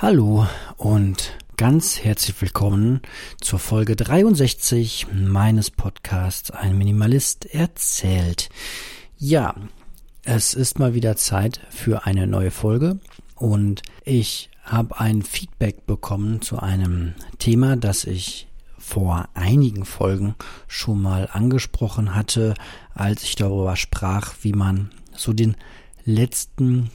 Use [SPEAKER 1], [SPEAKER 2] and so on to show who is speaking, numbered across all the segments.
[SPEAKER 1] Hallo und ganz herzlich willkommen zur Folge 63 meines Podcasts Ein Minimalist erzählt. Ja, es ist mal wieder Zeit für eine neue Folge und ich habe ein Feedback bekommen zu einem Thema, das ich vor einigen Folgen schon mal angesprochen hatte, als ich darüber sprach, wie man so den letzten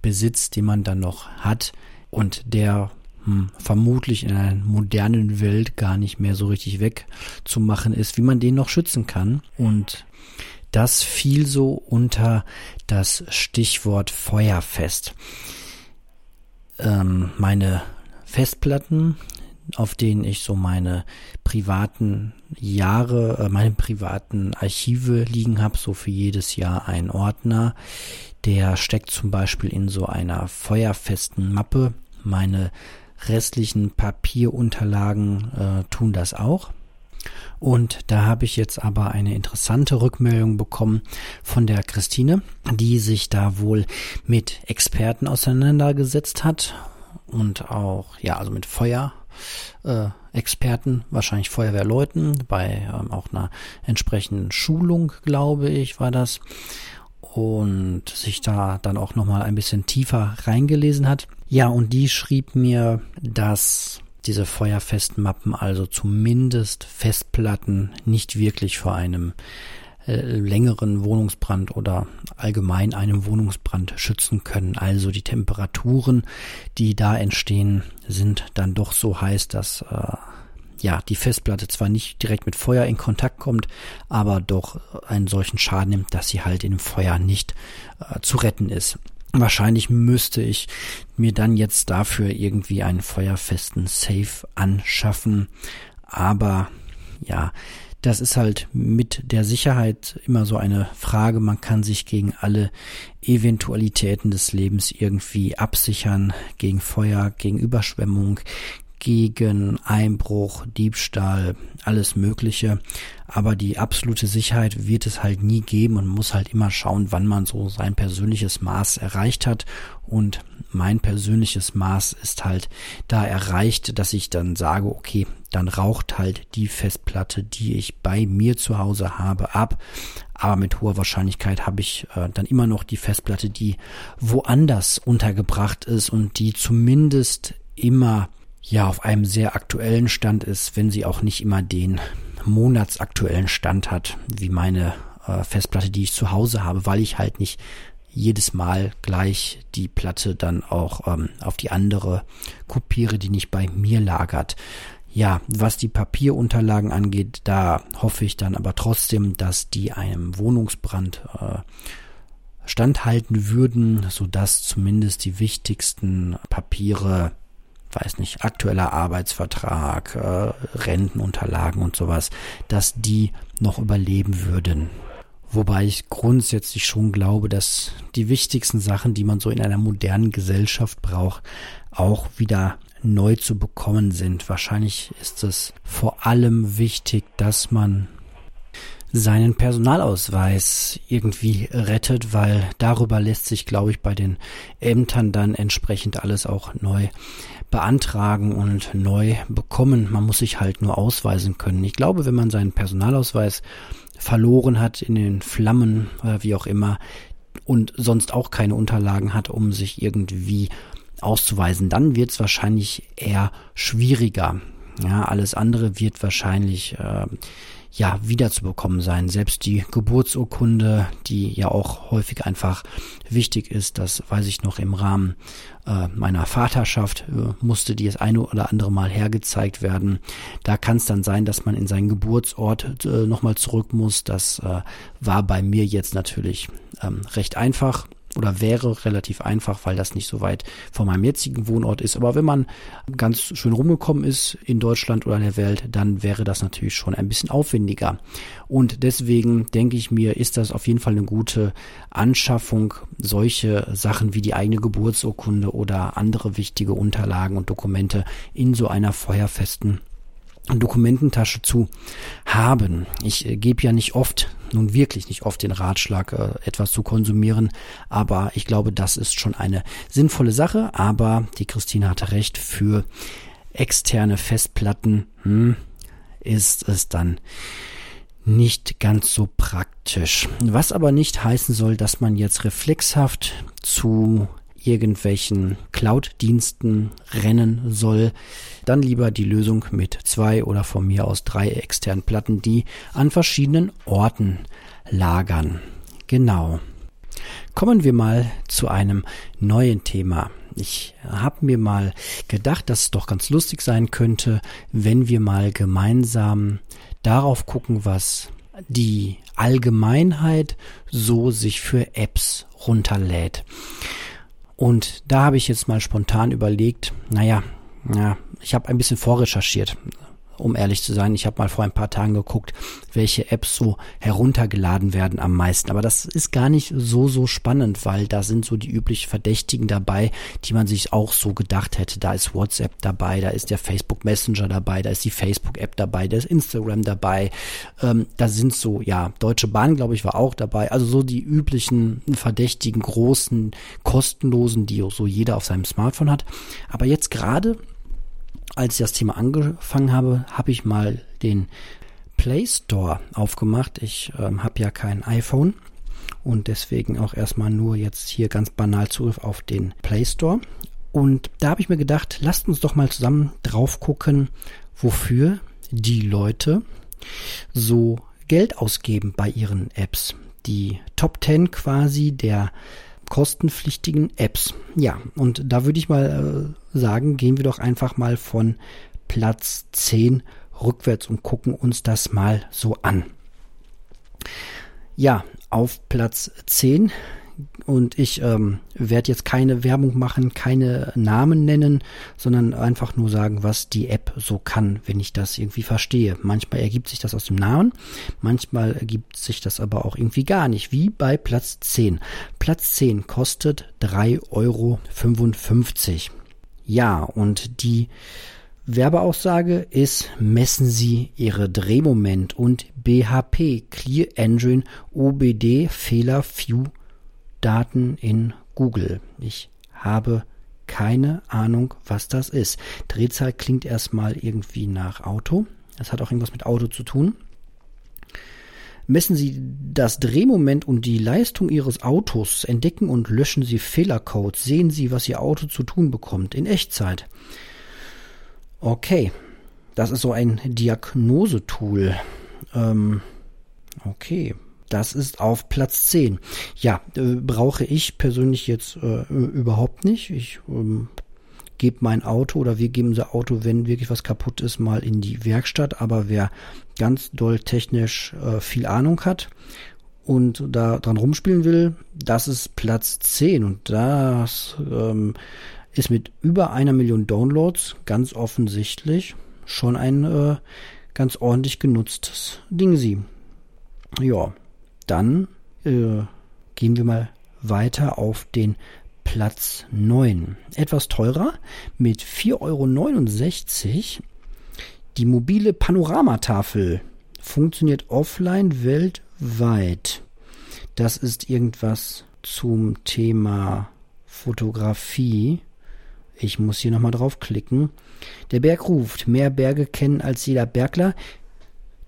[SPEAKER 1] Besitz, den man dann noch hat, und der hm, vermutlich in einer modernen Welt gar nicht mehr so richtig wegzumachen ist, wie man den noch schützen kann. Und das fiel so unter das Stichwort Feuerfest. Ähm, meine Festplatten, auf denen ich so meine privaten Jahre, äh, meine privaten Archive liegen habe, so für jedes Jahr ein Ordner. Der steckt zum Beispiel in so einer feuerfesten Mappe meine restlichen Papierunterlagen äh, tun das auch. Und da habe ich jetzt aber eine interessante Rückmeldung bekommen von der Christine, die sich da wohl mit Experten auseinandergesetzt hat und auch, ja, also mit Feuer. Äh, Experten, wahrscheinlich Feuerwehrleuten, bei ähm, auch einer entsprechenden Schulung, glaube ich, war das und sich da dann auch nochmal ein bisschen tiefer reingelesen hat. Ja, und die schrieb mir, dass diese feuerfesten Mappen, also zumindest Festplatten, nicht wirklich vor einem äh, längeren Wohnungsbrand oder allgemein einem Wohnungsbrand schützen können. Also die Temperaturen, die da entstehen, sind dann doch so heiß, dass äh, ja, die Festplatte zwar nicht direkt mit Feuer in Kontakt kommt, aber doch einen solchen Schaden nimmt, dass sie halt in dem Feuer nicht äh, zu retten ist. Wahrscheinlich müsste ich mir dann jetzt dafür irgendwie einen feuerfesten Safe anschaffen. Aber ja, das ist halt mit der Sicherheit immer so eine Frage. Man kann sich gegen alle Eventualitäten des Lebens irgendwie absichern, gegen Feuer, gegen Überschwemmung, gegen Einbruch, Diebstahl, alles Mögliche. Aber die absolute Sicherheit wird es halt nie geben und muss halt immer schauen, wann man so sein persönliches Maß erreicht hat. Und mein persönliches Maß ist halt da erreicht, dass ich dann sage, okay, dann raucht halt die Festplatte, die ich bei mir zu Hause habe, ab. Aber mit hoher Wahrscheinlichkeit habe ich äh, dann immer noch die Festplatte, die woanders untergebracht ist und die zumindest immer ja auf einem sehr aktuellen Stand ist, wenn sie auch nicht immer den monatsaktuellen Stand hat, wie meine äh, Festplatte, die ich zu Hause habe, weil ich halt nicht jedes Mal gleich die Platte dann auch ähm, auf die andere kopiere, die nicht bei mir lagert. Ja, was die Papierunterlagen angeht, da hoffe ich dann aber trotzdem, dass die einem Wohnungsbrand äh, standhalten würden, so dass zumindest die wichtigsten Papiere weiß nicht, aktueller Arbeitsvertrag, äh, Rentenunterlagen und sowas, dass die noch überleben würden. Wobei ich grundsätzlich schon glaube, dass die wichtigsten Sachen, die man so in einer modernen Gesellschaft braucht, auch wieder neu zu bekommen sind. Wahrscheinlich ist es vor allem wichtig, dass man seinen Personalausweis irgendwie rettet, weil darüber lässt sich, glaube ich, bei den Ämtern dann entsprechend alles auch neu beantragen und neu bekommen. Man muss sich halt nur ausweisen können. Ich glaube, wenn man seinen Personalausweis verloren hat in den Flammen oder wie auch immer und sonst auch keine Unterlagen hat, um sich irgendwie auszuweisen, dann wird es wahrscheinlich eher schwieriger. Ja, alles andere wird wahrscheinlich äh, ja wiederzubekommen sein. Selbst die Geburtsurkunde, die ja auch häufig einfach wichtig ist, das weiß ich noch im Rahmen äh, meiner Vaterschaft äh, musste die das eine oder andere Mal hergezeigt werden. Da kann es dann sein, dass man in seinen Geburtsort äh, nochmal zurück muss. Das äh, war bei mir jetzt natürlich ähm, recht einfach oder wäre relativ einfach, weil das nicht so weit von meinem jetzigen Wohnort ist. Aber wenn man ganz schön rumgekommen ist in Deutschland oder der Welt, dann wäre das natürlich schon ein bisschen aufwendiger. Und deswegen denke ich mir, ist das auf jeden Fall eine gute Anschaffung, solche Sachen wie die eigene Geburtsurkunde oder andere wichtige Unterlagen und Dokumente in so einer feuerfesten Dokumententasche zu haben. Ich gebe ja nicht oft, nun wirklich nicht oft den Ratschlag, äh, etwas zu konsumieren, aber ich glaube, das ist schon eine sinnvolle Sache. Aber die Christine hatte recht, für externe Festplatten hm, ist es dann nicht ganz so praktisch. Was aber nicht heißen soll, dass man jetzt reflexhaft zu irgendwelchen Cloud-Diensten rennen soll, dann lieber die Lösung mit zwei oder von mir aus drei externen Platten, die an verschiedenen Orten lagern. Genau. Kommen wir mal zu einem neuen Thema. Ich habe mir mal gedacht, dass es doch ganz lustig sein könnte, wenn wir mal gemeinsam darauf gucken, was die Allgemeinheit so sich für Apps runterlädt. Und da habe ich jetzt mal spontan überlegt, naja, ja, ich habe ein bisschen vorrecherchiert um ehrlich zu sein. Ich habe mal vor ein paar Tagen geguckt, welche Apps so heruntergeladen werden am meisten. Aber das ist gar nicht so, so spannend, weil da sind so die üblichen Verdächtigen dabei, die man sich auch so gedacht hätte. Da ist WhatsApp dabei, da ist der Facebook Messenger dabei, da ist die Facebook-App dabei, da ist Instagram dabei. Ähm, da sind so, ja, Deutsche Bahn, glaube ich, war auch dabei. Also so die üblichen verdächtigen, großen, kostenlosen, die so jeder auf seinem Smartphone hat. Aber jetzt gerade als ich das Thema angefangen habe, habe ich mal den Play Store aufgemacht. Ich ähm, habe ja kein iPhone und deswegen auch erstmal nur jetzt hier ganz banal Zugriff auf den Play Store. Und da habe ich mir gedacht, lasst uns doch mal zusammen drauf gucken, wofür die Leute so Geld ausgeben bei ihren Apps. Die Top 10 quasi der kostenpflichtigen Apps. Ja, und da würde ich mal äh, sagen, gehen wir doch einfach mal von Platz 10 rückwärts und gucken uns das mal so an. Ja, auf Platz 10 und ich ähm, werde jetzt keine Werbung machen, keine Namen nennen, sondern einfach nur sagen, was die App so kann, wenn ich das irgendwie verstehe. Manchmal ergibt sich das aus dem Namen, manchmal ergibt sich das aber auch irgendwie gar nicht, wie bei Platz 10. Platz 10 kostet 3,55 Euro. Ja, und die Werbeaussage ist, messen Sie Ihre Drehmoment und BHP Clear Engine OBD Fehler Few Daten in Google. Ich habe keine Ahnung, was das ist. Drehzahl klingt erstmal irgendwie nach Auto. Das hat auch irgendwas mit Auto zu tun. Messen Sie das Drehmoment und die Leistung Ihres Autos, entdecken und löschen Sie Fehlercodes, sehen Sie, was Ihr Auto zu tun bekommt in Echtzeit. Okay, das ist so ein Diagnosetool. Ähm, okay, das ist auf Platz 10. Ja, äh, brauche ich persönlich jetzt äh, überhaupt nicht. Ich ähm, gebe mein Auto oder wir geben unser Auto, wenn wirklich was kaputt ist, mal in die Werkstatt. Aber wer ganz doll technisch äh, viel Ahnung hat und da dran rumspielen will, das ist Platz 10. Und das ähm, ist mit über einer Million Downloads ganz offensichtlich schon ein äh, ganz ordentlich genutztes Ding sie. Ja, dann äh, gehen wir mal weiter auf den Platz 9. Etwas teurer mit 4,69 Euro. Die mobile Panoramatafel funktioniert offline weltweit. Das ist irgendwas zum Thema Fotografie. Ich muss hier nochmal draufklicken. Der Berg ruft. Mehr Berge kennen als jeder Bergler.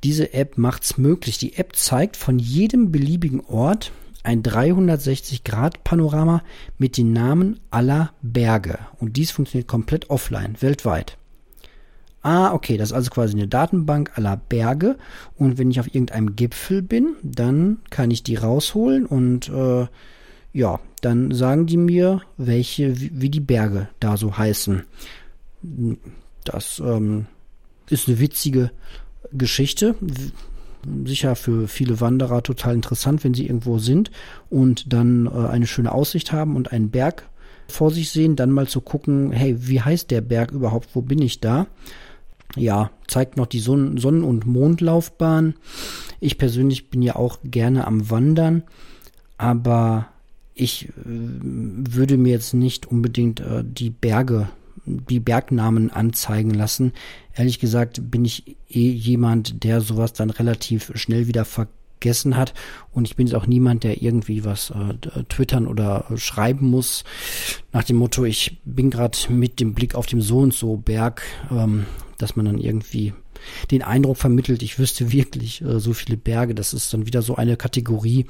[SPEAKER 1] Diese App macht's möglich. Die App zeigt von jedem beliebigen Ort ein 360-Grad-Panorama mit den Namen aller Berge. Und dies funktioniert komplett offline, weltweit. Ah, okay, das ist also quasi eine Datenbank aller Berge. Und wenn ich auf irgendeinem Gipfel bin, dann kann ich die rausholen und äh, ja, dann sagen die mir, welche, wie, wie die Berge da so heißen. Das ähm, ist eine witzige Geschichte. Sicher für viele Wanderer total interessant, wenn sie irgendwo sind und dann äh, eine schöne Aussicht haben und einen Berg vor sich sehen, dann mal zu gucken, hey, wie heißt der Berg überhaupt, wo bin ich da? Ja, zeigt noch die Sonnen-, und Mondlaufbahn. Ich persönlich bin ja auch gerne am Wandern, aber ich äh, würde mir jetzt nicht unbedingt äh, die Berge die Bergnamen anzeigen lassen. Ehrlich gesagt bin ich eh jemand, der sowas dann relativ schnell wieder vergessen hat. Und ich bin jetzt auch niemand, der irgendwie was äh, twittern oder schreiben muss. Nach dem Motto, ich bin gerade mit dem Blick auf dem so und so Berg, ähm, dass man dann irgendwie den Eindruck vermittelt, ich wüsste wirklich äh, so viele Berge. Das ist dann wieder so eine Kategorie,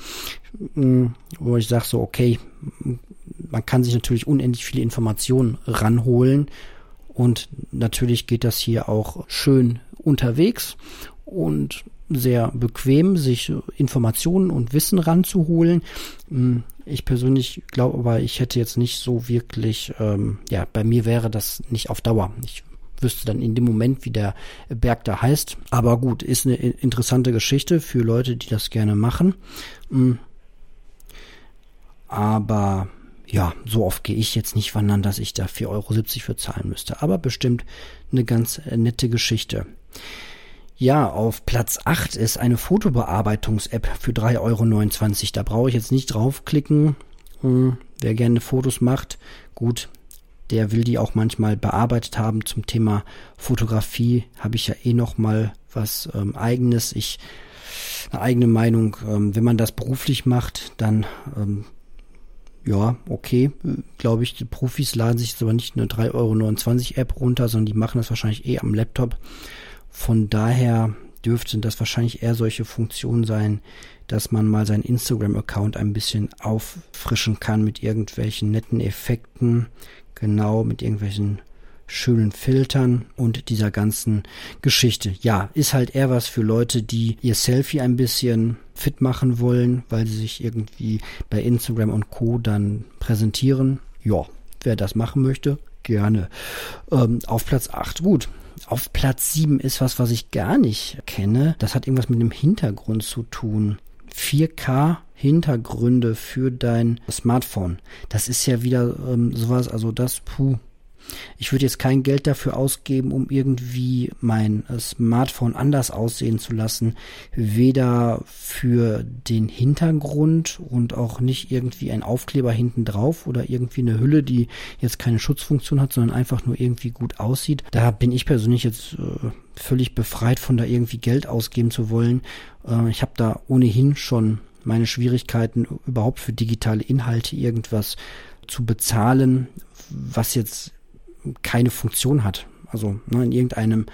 [SPEAKER 1] mh, mm, wo ich sage so, okay, man kann sich natürlich unendlich viele Informationen ranholen und natürlich geht das hier auch schön unterwegs und sehr bequem, sich Informationen und Wissen ranzuholen. Mm, ich persönlich glaube aber, ich hätte jetzt nicht so wirklich, ähm, ja, bei mir wäre das nicht auf Dauer. Ich wüsste dann in dem Moment, wie der Berg da heißt. Aber gut, ist eine interessante Geschichte für Leute, die das gerne machen. Mm. Aber ja, so oft gehe ich jetzt nicht wandern, dass ich da 4,70 Euro für zahlen müsste. Aber bestimmt eine ganz nette Geschichte. Ja, auf Platz 8 ist eine Fotobearbeitungs-App für 3,29 Euro. Da brauche ich jetzt nicht draufklicken. Hm, wer gerne Fotos macht, gut, der will die auch manchmal bearbeitet haben. Zum Thema Fotografie habe ich ja eh noch mal was ähm, eigenes. Ich eine eigene Meinung. Ähm, wenn man das beruflich macht, dann ähm, ja, okay, glaube ich, die Profis laden sich jetzt aber nicht eine 3,29 Euro App runter, sondern die machen das wahrscheinlich eh am Laptop. Von daher dürften das wahrscheinlich eher solche Funktionen sein, dass man mal seinen Instagram-Account ein bisschen auffrischen kann mit irgendwelchen netten Effekten, genau mit irgendwelchen schönen Filtern und dieser ganzen Geschichte. Ja, ist halt eher was für Leute, die ihr Selfie ein bisschen fit machen wollen, weil sie sich irgendwie bei Instagram und Co. dann präsentieren. Ja, wer das machen möchte, gerne. Ähm, auf Platz 8, gut. Auf Platz 7 ist was, was ich gar nicht kenne. Das hat irgendwas mit dem Hintergrund zu tun. 4K Hintergründe für dein Smartphone. Das ist ja wieder ähm, sowas, also das, puh, ich würde jetzt kein Geld dafür ausgeben, um irgendwie mein Smartphone anders aussehen zu lassen. Weder für den Hintergrund und auch nicht irgendwie ein Aufkleber hinten drauf oder irgendwie eine Hülle, die jetzt keine Schutzfunktion hat, sondern einfach nur irgendwie gut aussieht. Da bin ich persönlich jetzt äh, völlig befreit von da irgendwie Geld ausgeben zu wollen. Äh, ich habe da ohnehin schon meine Schwierigkeiten überhaupt für digitale Inhalte irgendwas zu bezahlen, was jetzt keine Funktion hat. Also ne, in irgendeinem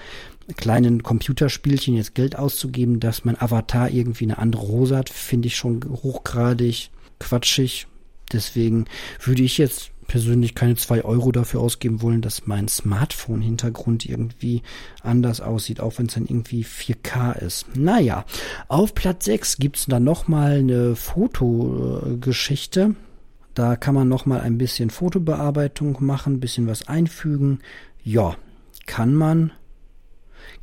[SPEAKER 1] kleinen Computerspielchen jetzt Geld auszugeben, dass mein Avatar irgendwie eine andere Hose hat, finde ich schon hochgradig quatschig. Deswegen würde ich jetzt persönlich keine zwei Euro dafür ausgeben wollen, dass mein Smartphone-Hintergrund irgendwie anders aussieht, auch wenn es dann irgendwie 4K ist. Naja, auf Platz 6 gibt es dann nochmal eine Fotogeschichte. Da kann man noch mal ein bisschen Fotobearbeitung machen, bisschen was einfügen. Ja, kann man,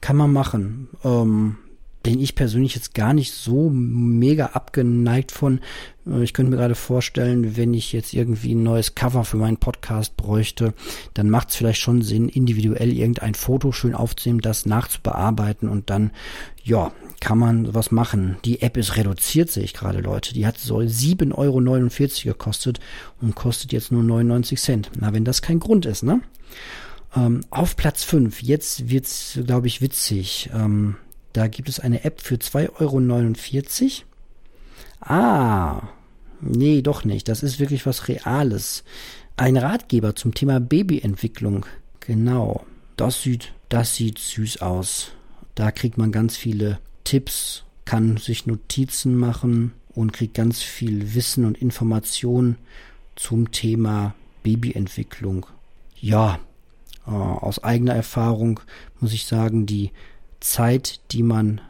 [SPEAKER 1] kann man machen. Ähm, bin ich persönlich jetzt gar nicht so mega abgeneigt von. Äh, ich könnte mir gerade vorstellen, wenn ich jetzt irgendwie ein neues Cover für meinen Podcast bräuchte, dann macht es vielleicht schon Sinn, individuell irgendein Foto schön aufzunehmen, das nachzubearbeiten und dann, ja, kann man was machen. Die App ist reduziert, sehe ich gerade, Leute. Die hat so 7,49 Euro gekostet und kostet jetzt nur 99 Cent. Na, wenn das kein Grund ist, ne? Ähm, auf Platz 5, jetzt wird's, glaube ich, witzig. Ähm, da gibt es eine App für 2,49 Euro. Ah, nee, doch nicht. Das ist wirklich was Reales. Ein Ratgeber zum Thema Babyentwicklung. Genau. Das sieht, das sieht süß aus. Da kriegt man ganz viele Tipps, kann sich Notizen machen und kriegt ganz viel Wissen und Informationen zum Thema Babyentwicklung. Ja, äh, aus eigener Erfahrung muss ich sagen, die Zeit, die man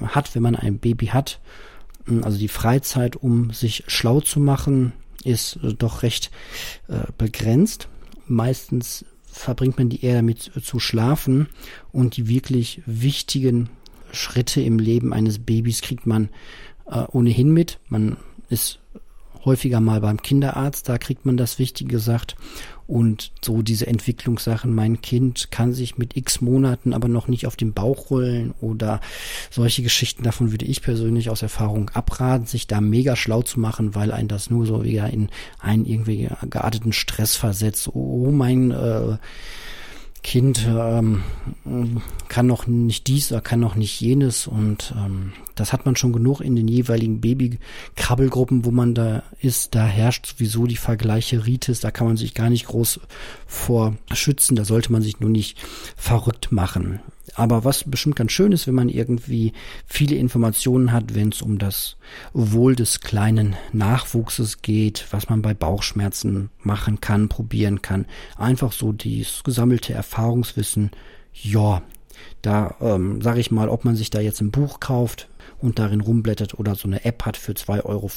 [SPEAKER 1] hat, wenn man ein Baby hat, also die Freizeit, um sich schlau zu machen, ist äh, doch recht äh, begrenzt. Meistens verbringt man die eher damit zu schlafen und die wirklich wichtigen Schritte im Leben eines Babys kriegt man äh, ohnehin mit. Man ist häufiger mal beim Kinderarzt, da kriegt man das Wichtige gesagt. und so diese Entwicklungssachen. Mein Kind kann sich mit x Monaten aber noch nicht auf den Bauch rollen oder solche Geschichten. Davon würde ich persönlich aus Erfahrung abraten, sich da mega schlau zu machen, weil ein das nur so wieder in einen irgendwie gearteten Stress versetzt. Oh mein äh, Kind ähm, kann noch nicht dies oder kann noch nicht jenes und ähm, das hat man schon genug in den jeweiligen Babykrabbelgruppen, wo man da ist. Da herrscht sowieso die Vergleiche Ritis, da kann man sich gar nicht groß vor schützen, da sollte man sich nur nicht verrückt machen. Aber was bestimmt ganz schön ist, wenn man irgendwie viele Informationen hat, wenn es um das Wohl des kleinen Nachwuchses geht, was man bei Bauchschmerzen machen kann, probieren kann. Einfach so dieses gesammelte Erfahrungswissen. Ja, da ähm, sage ich mal, ob man sich da jetzt ein Buch kauft und darin rumblättert oder so eine App hat für 2,50 Euro.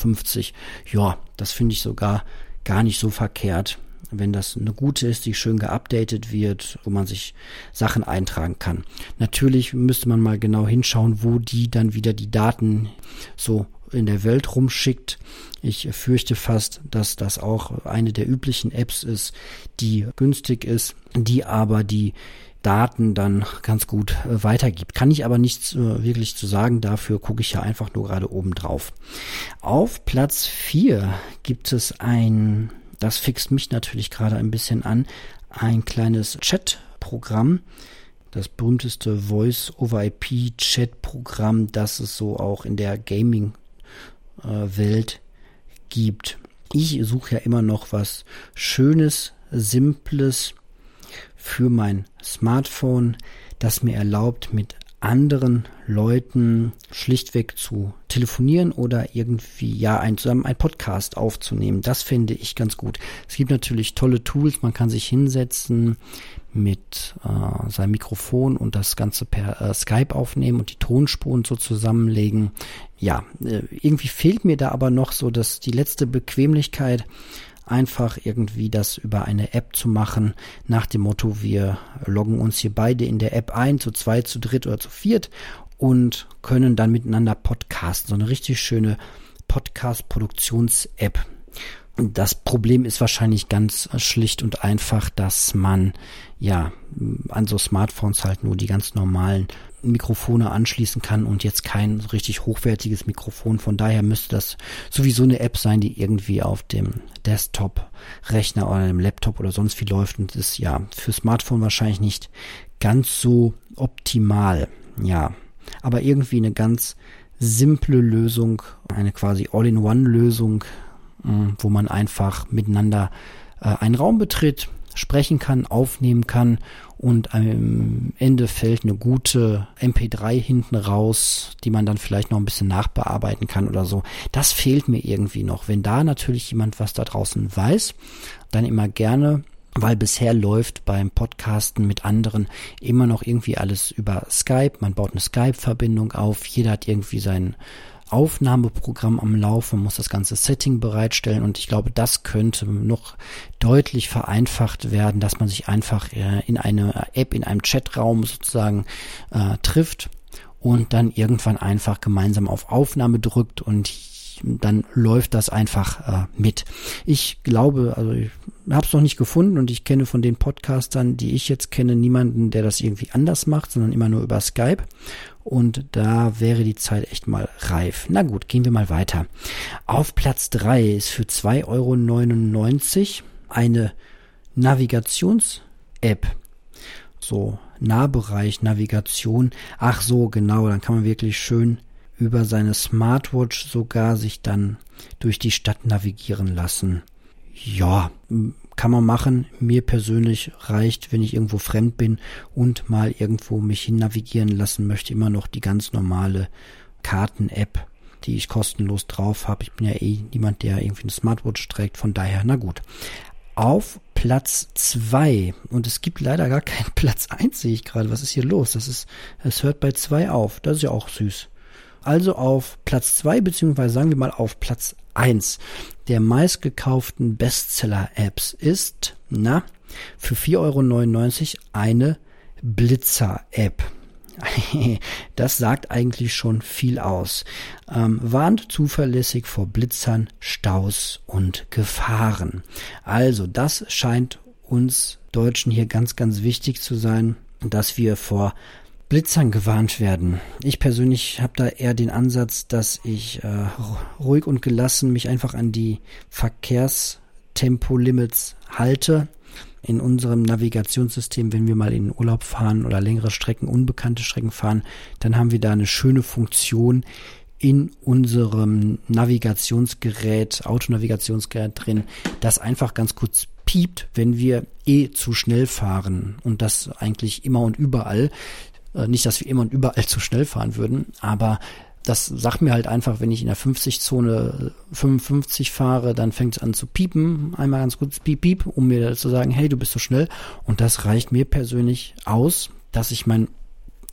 [SPEAKER 1] Ja, das finde ich sogar gar nicht so verkehrt wenn das eine gute ist, die schön geupdatet wird, wo man sich Sachen eintragen kann. Natürlich müsste man mal genau hinschauen, wo die dann wieder die Daten so in der Welt rumschickt. Ich fürchte fast, dass das auch eine der üblichen Apps ist, die günstig ist, die aber die Daten dann ganz gut äh, weitergibt. Kann ich aber nichts äh, wirklich zu sagen, dafür gucke ich ja einfach nur gerade oben drauf. Auf Platz 4 gibt es ein das fixt mich natürlich gerade ein bisschen an, ein kleines Chat-Programm, das berühmteste Voice-over-IP-Chat-Programm, das es so auch in der Gaming-Welt gibt. Ich suche ja immer noch was Schönes, Simples für mein Smartphone, das mir erlaubt, mit anderen Leuten schlichtweg zu telefonieren oder irgendwie ja ein, zusammen ein Podcast aufzunehmen. Das finde ich ganz gut. Es gibt natürlich tolle Tools, man kann sich hinsetzen mit äh, seinem Mikrofon und das Ganze per äh, Skype aufnehmen und die Tonspuren so zusammenlegen. Ja, äh, irgendwie fehlt mir da aber noch so, dass die letzte Bequemlichkeit einfach irgendwie das über eine App zu machen, nach dem Motto, wir loggen uns hier beide in der App ein, zu zweit, zu dritt oder zu viert und können dann miteinander podcasten. So eine richtig schöne Podcast-Produktions-App. Das Problem ist wahrscheinlich ganz schlicht und einfach, dass man ja an so Smartphones halt nur die ganz normalen Mikrofone anschließen kann und jetzt kein richtig hochwertiges Mikrofon. Von daher müsste das sowieso eine App sein, die irgendwie auf dem Desktop-Rechner oder einem Laptop oder sonst wie läuft und ist ja für Smartphone wahrscheinlich nicht ganz so optimal. Ja, aber irgendwie eine ganz simple Lösung, eine quasi All-in-One-Lösung, mm, wo man einfach miteinander äh, einen Raum betritt, sprechen kann, aufnehmen kann und am Ende fällt eine gute MP3 hinten raus, die man dann vielleicht noch ein bisschen nachbearbeiten kann oder so. Das fehlt mir irgendwie noch. Wenn da natürlich jemand was da draußen weiß, dann immer gerne weil bisher läuft beim Podcasten mit anderen immer noch irgendwie alles über Skype. Man baut eine Skype-Verbindung auf. Jeder hat irgendwie seinen Aufnahmeprogramm am Laufen, muss das ganze Setting bereitstellen und ich glaube, das könnte noch deutlich vereinfacht werden, dass man sich einfach äh, in eine App, in einem Chatraum sozusagen äh, trifft und dann irgendwann einfach gemeinsam auf Aufnahme drückt und dann läuft das einfach äh, mit. Ich glaube, also ich habe es noch nicht gefunden und ich kenne von den Podcastern, die ich jetzt kenne, niemanden, der das irgendwie anders macht, sondern immer nur über Skype. Und da wäre die Zeit echt mal reif. Na gut, gehen wir mal weiter. Auf Platz drei ist für 2,99 Euro eine Navigations-App. So, Nahbereich, Navigation. Ach so, genau, dann kann man wirklich schön über seine Smartwatch sogar sich dann durch die Stadt navigieren lassen. Ja, kann man machen. Mir persönlich reicht, wenn ich irgendwo fremd bin und mal irgendwo mich hin navigieren lassen möchte, immer noch die ganz normale Karten-App, die ich kostenlos drauf habe. Ich bin ja eh niemand, der irgendwie eine Smartwatch trägt, von daher, na gut. Auf Platz zwei und es gibt leider gar keinen Platz eins, sehe ich gerade. Was ist hier los? Das ist, es hört bei zwei auf. Das ist ja auch süß. Also auf Platz zwei beziehungsweise sagen wir mal auf Platz eins der meistgekauften Bestseller-Apps ist, na, für 4,99 Euro eine Blitzer-App. Das sagt eigentlich schon viel aus. Ähm, warnt zuverlässig vor Blitzern, Staus und Gefahren. Also das scheint uns Deutschen hier ganz, ganz wichtig zu sein, dass wir vor Blitzern gewarnt werden. Ich persönlich habe da eher den Ansatz, dass ich äh, ruhig und gelassen mich einfach an die Verkehrstempolimits halte. In unserem Navigationssystem, wenn wir mal in Urlaub fahren oder längere Strecken, unbekannte Strecken fahren, dann haben wir da eine schöne Funktion in unserem Navigationsgerät, Autonavigationsgerät drin, das einfach ganz kurz piept, wenn wir eh zu schnell fahren und das eigentlich immer und überall. Äh, nicht, dass wir immer und überall zu schnell fahren würden, aber das sagt mir halt einfach, wenn ich in der 50-Zone 55 fahre, dann fängt es an zu piepen, einmal ganz kurz piep, piep, um mir zu sagen, hey, du bist so schnell. Und das reicht mir persönlich aus, dass ich mein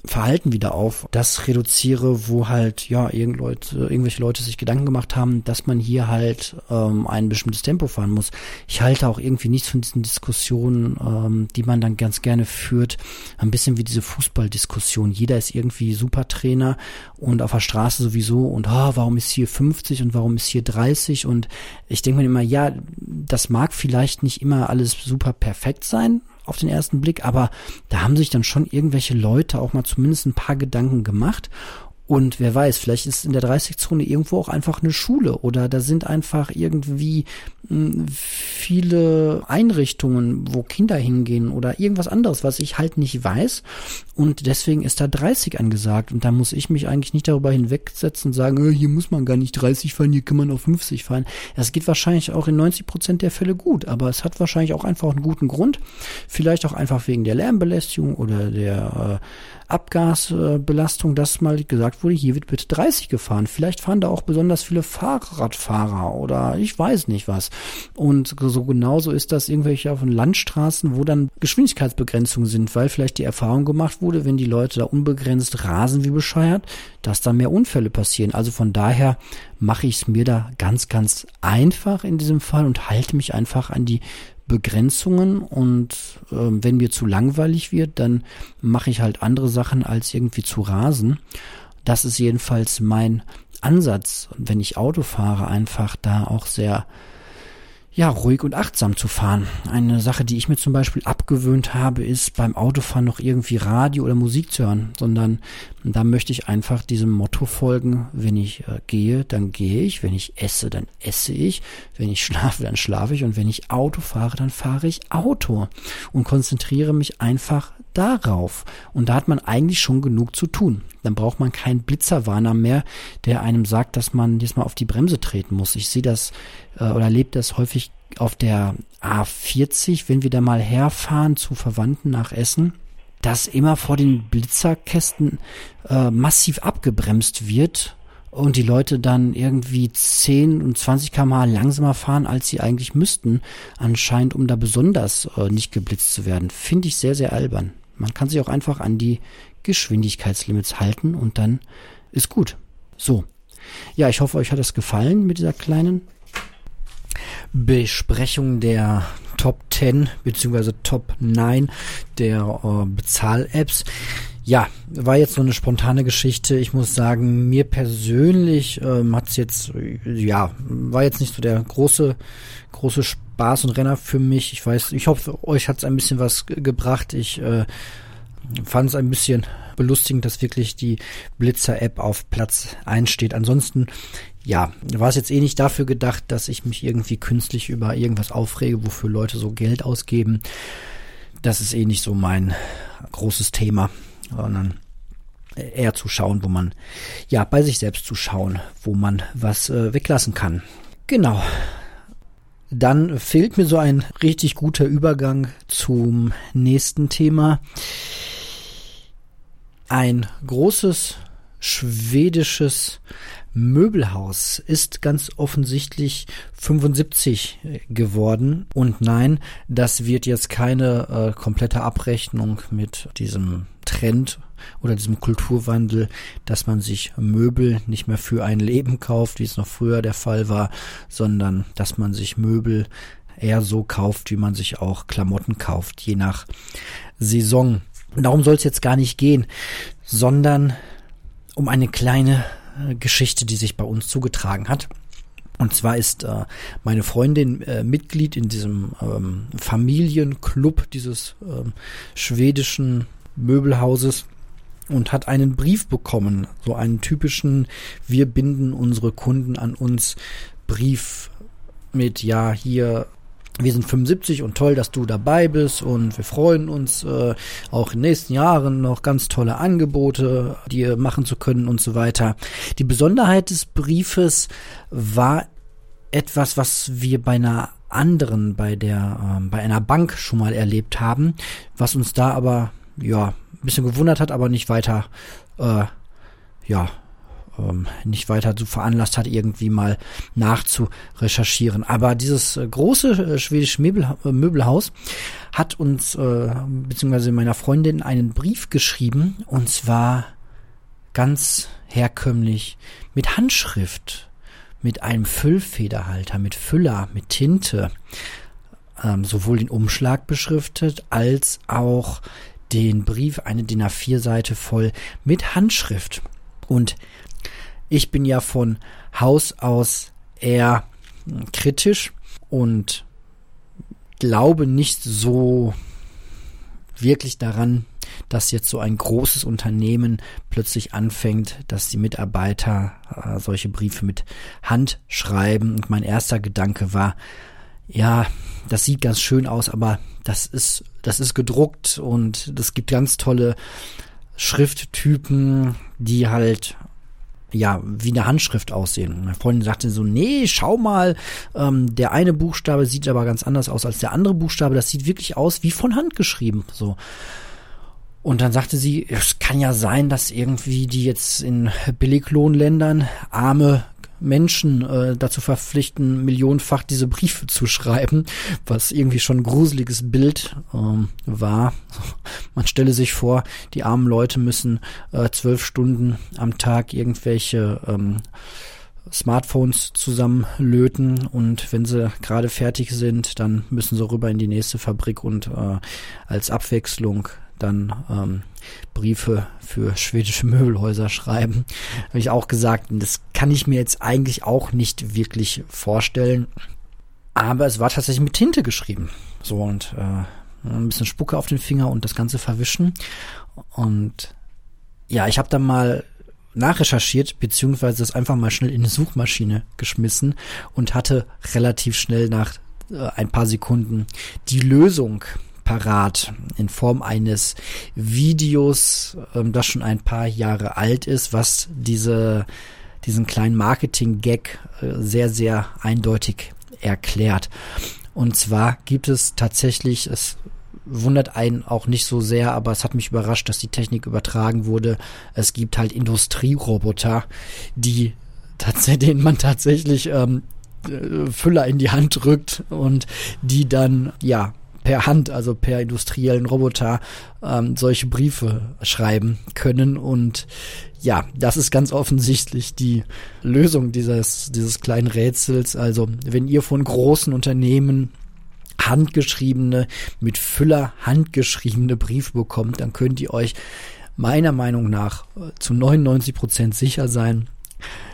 [SPEAKER 1] Verhalten wieder auf, das reduziere, wo halt ja irgend Leute, irgendwelche Leute sich Gedanken gemacht haben, dass man hier halt ähm, ein bestimmtes Tempo fahren muss. Ich halte auch irgendwie nichts von diesen Diskussionen, ähm, die man dann ganz gerne führt, ein bisschen wie diese Fußballdiskussion. Jeder ist irgendwie Supertrainer und auf der Straße sowieso und oh, warum ist hier 50 und warum ist hier 30 und ich denke mir immer, ja, das mag vielleicht nicht immer alles super perfekt sein, auf den ersten Blick, aber da haben sich dann schon irgendwelche Leute auch mal zumindest ein paar Gedanken gemacht und wer weiß, vielleicht ist in der 30-Zone irgendwo auch einfach eine Schule oder da sind einfach irgendwie hm, viele Einrichtungen, wo Kinder hingehen oder irgendwas anderes, was ich halt nicht weiß. Und deswegen ist da 30 angesagt. Und da muss ich mich eigentlich nicht darüber hinwegsetzen und sagen, äh, hier muss man gar nicht 30 fahren, hier kann man auf 50 fahren. Das geht wahrscheinlich auch in 90 Prozent der Fälle gut, aber es hat wahrscheinlich auch einfach einen guten Grund. Vielleicht auch einfach wegen der Lärmbelästigung oder der äh, Abgasbelastung, dass mal gesagt wurde, hier wird bitte 30 gefahren. Vielleicht fahren da auch besonders viele Fahrradfahrer oder ich weiß nicht was. Und so genauso ist das irgendwelche auf den Landstraßen, wo dann Geschwindigkeitsbegrenzungen sind, weil vielleicht die Erfahrung gemacht wurde, wenn die Leute da unbegrenzt rasen wie bescheuert, dass da mehr Unfälle passieren. Also von daher mache ich es mir da ganz, ganz einfach in diesem Fall und halte mich einfach an die Begrenzungen und äh, wenn mir zu langweilig wird, dann mache ich halt andere Sachen als irgendwie zu rasen. Das ist jedenfalls mein Ansatz, wenn ich Auto fahre, einfach da auch sehr ja, ruhig und achtsam zu fahren. Eine Sache, die ich mir zum Beispiel abgewöhnt habe, ist beim Autofahren noch irgendwie Radio oder Musik zu hören, sondern da möchte ich einfach diesem Motto folgen, wenn ich äh, gehe, dann gehe ich, wenn ich esse, dann esse ich, wenn ich schlafe, dann schlafe ich und wenn ich Auto fahre, dann fahre ich Auto und konzentriere mich einfach darauf. Und da hat man eigentlich schon genug zu tun. Dann braucht man keinen Blitzerwarner mehr, der einem sagt, dass man jetzt mal auf die Bremse treten muss. Ich sehe das äh, oder erlebe das häufig auf der A40, wenn wir da mal herfahren zu Verwandten nach Essen, dass immer vor den Blitzerkästen äh, massiv abgebremst wird und die Leute dann irgendwie 10 und 20 km/h langsamer fahren, als sie eigentlich müssten, anscheinend, um da besonders äh, nicht geblitzt zu werden. Finde ich sehr, sehr albern. Man kann sich auch einfach an die Geschwindigkeitslimits halten und dann ist gut. So. Ja, ich hoffe, euch hat es gefallen mit dieser kleinen Besprechung der Top 10 bzw. Top 9 der äh, Bezahl-Apps. Ja, war jetzt so eine spontane Geschichte. Ich muss sagen, mir persönlich ähm, hat es jetzt, ja, war jetzt nicht so der große, große Spaß und Renner für mich. Ich weiß, ich hoffe, euch hat es ein bisschen was gebracht. Ich äh, fand es ein bisschen belustigend, dass wirklich die Blitzer-App auf Platz 1 steht. Ansonsten, ja, war es jetzt eh nicht dafür gedacht, dass ich mich irgendwie künstlich über irgendwas aufrege, wofür Leute so Geld ausgeben. Das ist eh nicht so mein großes Thema sondern eher zu schauen, wo man, ja, bei sich selbst zu schauen, wo man was äh, weglassen kann. Genau. Dann fehlt mir so ein richtig guter Übergang zum nächsten Thema. Ein großes schwedisches Möbelhaus ist ganz offensichtlich 75 geworden. Und nein, das wird jetzt keine äh, komplette Abrechnung mit diesem Trend oder diesem Kulturwandel, dass man sich Möbel nicht mehr für ein Leben kauft, wie es noch früher der Fall war, sondern dass man sich Möbel eher so kauft, wie man sich auch Klamotten kauft, je nach Saison. Darum soll es jetzt gar nicht gehen, sondern um eine kleine äh, Geschichte, die sich bei uns zugetragen hat. Und zwar ist äh, meine Freundin äh, Mitglied in diesem ähm, Familienclub dieses ähm, schwedischen Möbelhauses und hat einen Brief bekommen, so einen typischen Wir binden unsere Kunden an uns Brief mit ja hier wir sind 75 und toll, dass du dabei bist und wir freuen uns äh, auch in den nächsten Jahren noch ganz tolle Angebote dir machen zu können und so weiter. Die Besonderheit des Briefes war etwas, was wir bei einer anderen, bei der, äh, bei einer Bank schon mal erlebt haben, was uns da aber ja ein bisschen gewundert hat, aber nicht weiter äh, ja ähm, nicht weiter so veranlasst hat, irgendwie mal nachzurecherchieren. Aber dieses äh, große äh, schwedische Möbel, äh, Möbelhaus hat uns, äh, beziehungsweise meiner Freundin, einen Brief geschrieben und zwar ganz herkömmlich mit Handschrift, mit einem Füllfederhalter, mit Füller, mit Tinte, ähm, sowohl den Umschlag beschriftet als auch den Brief, eine DIN A4-Seite voll mit Handschrift. Und ich bin ja von Haus aus eher kritisch und glaube nicht so wirklich daran, dass jetzt so ein großes Unternehmen plötzlich anfängt, dass die Mitarbeiter äh, solche Briefe mit Hand schreiben. Und mein erster Gedanke war, ja, das sieht ganz schön aus, aber das ist, das ist gedruckt und es gibt ganz tolle Schrifttypen, die halt ja, wie eine Handschrift aussehen. Meine Freundin sagte so, nee, schau mal, ähm, der eine Buchstabe sieht aber ganz anders aus als der andere Buchstabe. Das sieht wirklich aus wie von Hand geschrieben. So. Und dann sagte sie, es kann ja sein, dass irgendwie die jetzt in Billiglohnländern arme Menschen äh, dazu verpflichten, millionenfach diese Briefe zu schreiben, was irgendwie schon ein gruseliges Bild ähm, war. Man stelle sich vor, die armen Leute müssen äh, zwölf Stunden am Tag irgendwelche ähm, Smartphones zusammenlöten und wenn sie gerade fertig sind, dann müssen sie rüber in die nächste Fabrik und äh, als Abwechslung dann ähm, Briefe für schwedische Möbelhäuser schreiben. Habe ich auch gesagt, das kann ich mir jetzt eigentlich auch nicht wirklich vorstellen. Aber es war tatsächlich mit Tinte geschrieben. So und äh, ein bisschen Spucke auf den Finger und das Ganze verwischen. Und ja, ich habe dann mal nachrecherchiert, beziehungsweise das einfach mal schnell in eine Suchmaschine geschmissen und hatte relativ schnell nach äh, ein paar Sekunden die Lösung parat in Form eines Videos, ähm, das schon ein paar Jahre alt ist, was diese, diesen kleinen Marketing-Gag äh, sehr, sehr eindeutig erklärt. Und zwar gibt es tatsächlich, es wundert einen auch nicht so sehr, aber es hat mich überrascht, dass die Technik übertragen wurde. Es gibt halt Industrieroboter, die denen man tatsächlich ähm, äh, Füller in die Hand drückt und die dann ja per Hand, also per industriellen Roboter, ähm, solche Briefe schreiben können. Und ja, das ist ganz offensichtlich die Lösung dieses, dieses kleinen Rätsels. Also wenn ihr von großen Unternehmen handgeschriebene, mit Füller handgeschriebene Briefe bekommt, dann könnt ihr euch meiner Meinung nach äh, zu 99 Prozent sicher sein,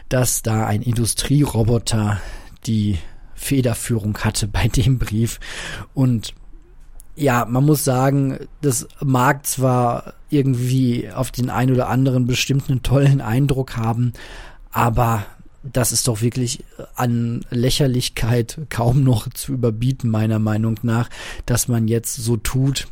[SPEAKER 1] dass da ein Industrieroboter die Federführung hatte bei dem Brief und ja, man muss sagen, das mag zwar irgendwie auf den einen oder anderen bestimmt einen tollen Eindruck haben, aber das ist doch wirklich an Lächerlichkeit kaum noch zu überbieten, meiner Meinung nach, dass man jetzt so tut,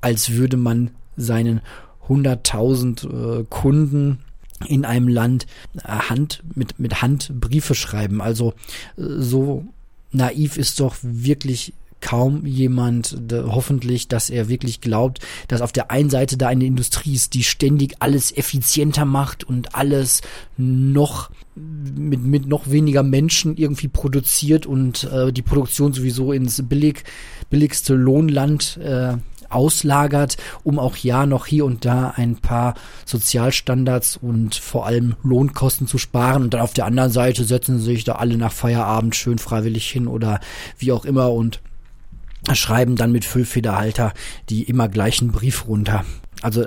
[SPEAKER 1] als würde man seinen 100.000 äh, Kunden in einem Land äh, Hand mit mit Hand Briefe schreiben. Also äh, so naiv ist doch wirklich kaum jemand hoffentlich, dass er wirklich glaubt, dass auf der einen Seite da eine Industrie ist, die ständig alles effizienter macht und alles noch mit, mit noch weniger Menschen irgendwie produziert und äh, die Produktion sowieso ins billig, billigste Lohnland äh, auslagert, um auch ja noch hier und da ein paar Sozialstandards und vor allem Lohnkosten zu sparen. Und dann auf der anderen Seite setzen sich da alle nach Feierabend schön freiwillig hin oder wie auch immer und schreiben dann mit Füllfederhalter die immer gleichen Brief runter. Also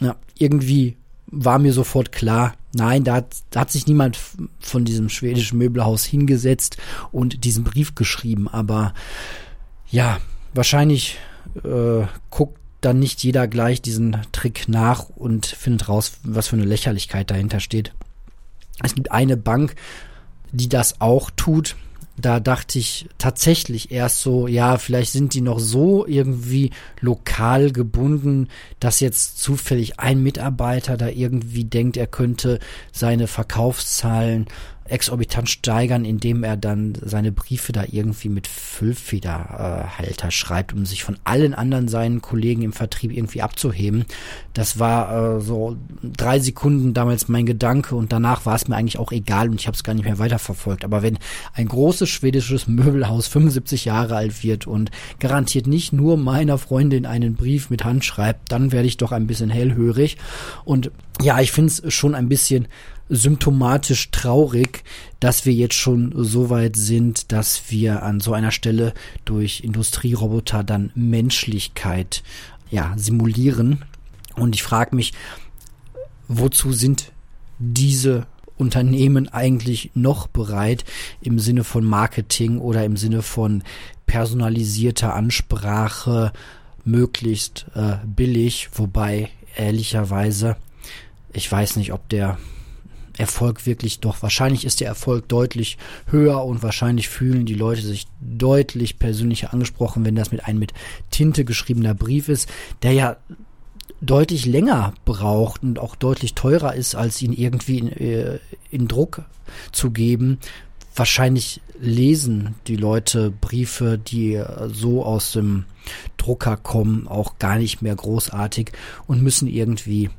[SPEAKER 1] ja, irgendwie war mir sofort klar, nein, da hat, da hat sich niemand von diesem schwedischen Möbelhaus hingesetzt und diesen Brief geschrieben. Aber ja, wahrscheinlich äh, guckt dann nicht jeder gleich diesen Trick nach und findet raus, was für eine Lächerlichkeit dahinter steht. Es gibt eine Bank, die das auch tut da dachte ich tatsächlich erst so, ja, vielleicht sind die noch so irgendwie lokal gebunden, dass jetzt zufällig ein Mitarbeiter da irgendwie denkt, er könnte seine Verkaufszahlen exorbitant steigern, indem er dann seine Briefe da irgendwie mit Füllfederhalter äh, schreibt, um sich von allen anderen seinen Kollegen im Vertrieb irgendwie abzuheben. Das war äh, so drei Sekunden damals mein Gedanke und danach war es mir eigentlich auch egal und ich habe es gar nicht mehr weiterverfolgt. Aber wenn ein großes schwedisches Möbelhaus 75 Jahre alt wird und garantiert nicht nur meiner Freundin einen Brief mit Hand schreibt, dann werde ich doch ein bisschen hellhörig. Und ja, ich finde es schon ein bisschen symptomatisch traurig, dass wir jetzt schon so weit sind, dass wir an so einer Stelle durch Industrieroboter dann Menschlichkeit ja simulieren. Und ich frage mich, wozu sind diese Unternehmen eigentlich noch bereit im Sinne von Marketing oder im Sinne von personalisierter Ansprache möglichst äh, billig, wobei ehrlicherweise ich weiß nicht, ob der Erfolg wirklich doch, wahrscheinlich ist der Erfolg deutlich höher und wahrscheinlich fühlen die Leute sich deutlich persönlicher angesprochen, wenn das mit einem mit Tinte geschriebener Brief ist, der ja deutlich länger braucht und auch deutlich teurer ist, als ihn irgendwie in, äh, in Druck zu geben. Wahrscheinlich lesen die Leute Briefe, die so aus dem Drucker kommen, auch gar nicht mehr großartig und müssen irgendwie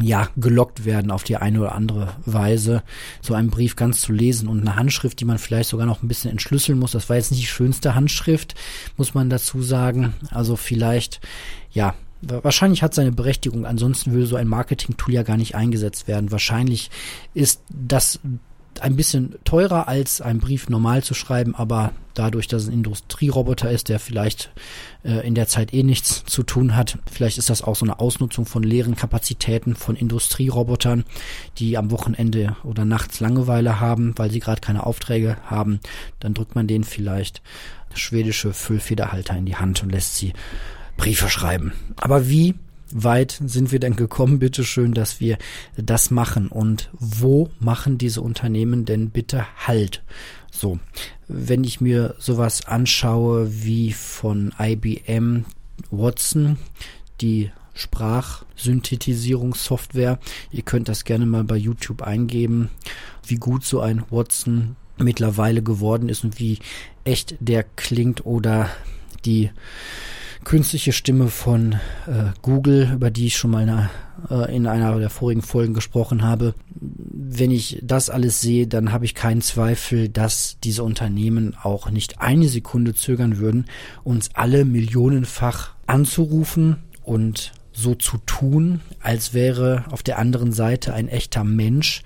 [SPEAKER 1] ja, gelockt werden auf die eine oder andere Weise, so einen Brief ganz zu lesen und eine Handschrift, die man vielleicht sogar noch ein bisschen entschlüsseln muss. Das war jetzt nicht die schönste Handschrift, muss man dazu sagen. Also vielleicht, ja, wahrscheinlich hat seine Berechtigung. Ansonsten würde so ein Marketing-Tool ja gar nicht eingesetzt werden. Wahrscheinlich ist das ein bisschen teurer als ein Brief normal zu schreiben, aber dadurch, dass es ein Industrieroboter ist, der vielleicht äh, in der Zeit eh nichts zu tun hat, vielleicht ist das auch so eine Ausnutzung von leeren Kapazitäten von Industrierobotern, die am Wochenende oder nachts Langeweile haben, weil sie gerade keine Aufträge haben, dann drückt man denen vielleicht schwedische Füllfederhalter in die Hand und lässt sie Briefe schreiben. Aber wie weit sind wir denn gekommen, bitteschön, dass wir das machen? Und wo machen diese Unternehmen denn bitte Halt? So, wenn ich mir sowas anschaue wie von IBM Watson, die Sprachsynthetisierungssoftware. Ihr könnt das gerne mal bei YouTube eingeben, wie gut so ein Watson mittlerweile geworden ist und wie echt der klingt oder die künstliche Stimme von äh, Google, über die ich schon mal eine, äh, in einer der vorigen Folgen gesprochen habe. Wenn ich das alles sehe, dann habe ich keinen Zweifel, dass diese Unternehmen auch nicht eine Sekunde zögern würden, uns alle millionenfach anzurufen und so zu tun, als wäre auf der anderen Seite ein echter Mensch,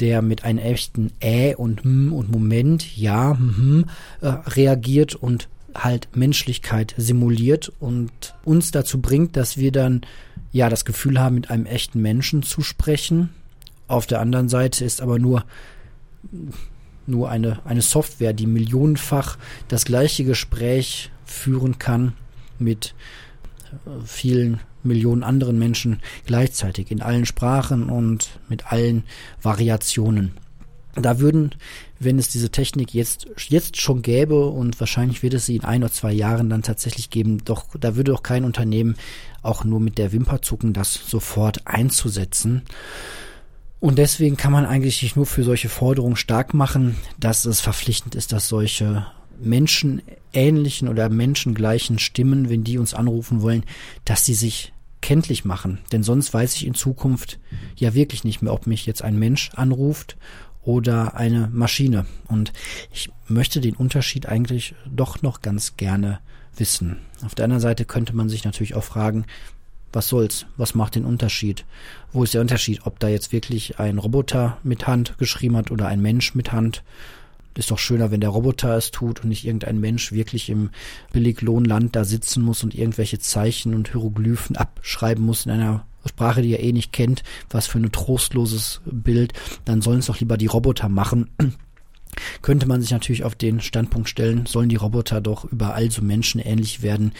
[SPEAKER 1] der mit einem echten Äh und M und Moment, ja, hm, äh, reagiert und halt Menschlichkeit simuliert und uns dazu bringt, dass wir dann ja das Gefühl haben, mit einem echten Menschen zu sprechen. Auf der anderen Seite ist aber nur nur eine, eine Software, die millionenfach das gleiche Gespräch führen kann mit äh, vielen Millionen anderen Menschen gleichzeitig in allen Sprachen und mit allen Variationen. Da würden, wenn es diese Technik jetzt, jetzt schon gäbe und wahrscheinlich wird es sie in ein oder zwei Jahren dann tatsächlich geben, doch da würde doch kein Unternehmen auch nur mit der Wimper zucken, das sofort einzusetzen. Und deswegen kann man eigentlich nicht nur für solche Forderungen stark machen, dass es verpflichtend ist, dass solche menschenähnlichen oder menschengleichen Stimmen, wenn die uns anrufen wollen, dass sie sich kenntlich machen. Denn sonst weiß ich in Zukunft ja wirklich nicht mehr, ob mich jetzt ein Mensch anruft oder eine Maschine. Und ich möchte den Unterschied eigentlich doch noch ganz gerne wissen. Auf der anderen Seite könnte man sich natürlich auch fragen, was soll's? Was macht den Unterschied? Wo ist der Unterschied? Ob da jetzt wirklich ein Roboter mit Hand geschrieben hat oder ein Mensch mit Hand? Ist doch schöner, wenn der Roboter es tut und nicht irgendein Mensch wirklich im Billiglohnland da sitzen muss und irgendwelche Zeichen und Hieroglyphen abschreiben muss in einer Sprache, die er eh nicht kennt, was für ein trostloses Bild, dann sollen es doch lieber die Roboter machen. Könnte man sich natürlich auf den Standpunkt stellen, sollen die Roboter doch überall so menschenähnlich werden,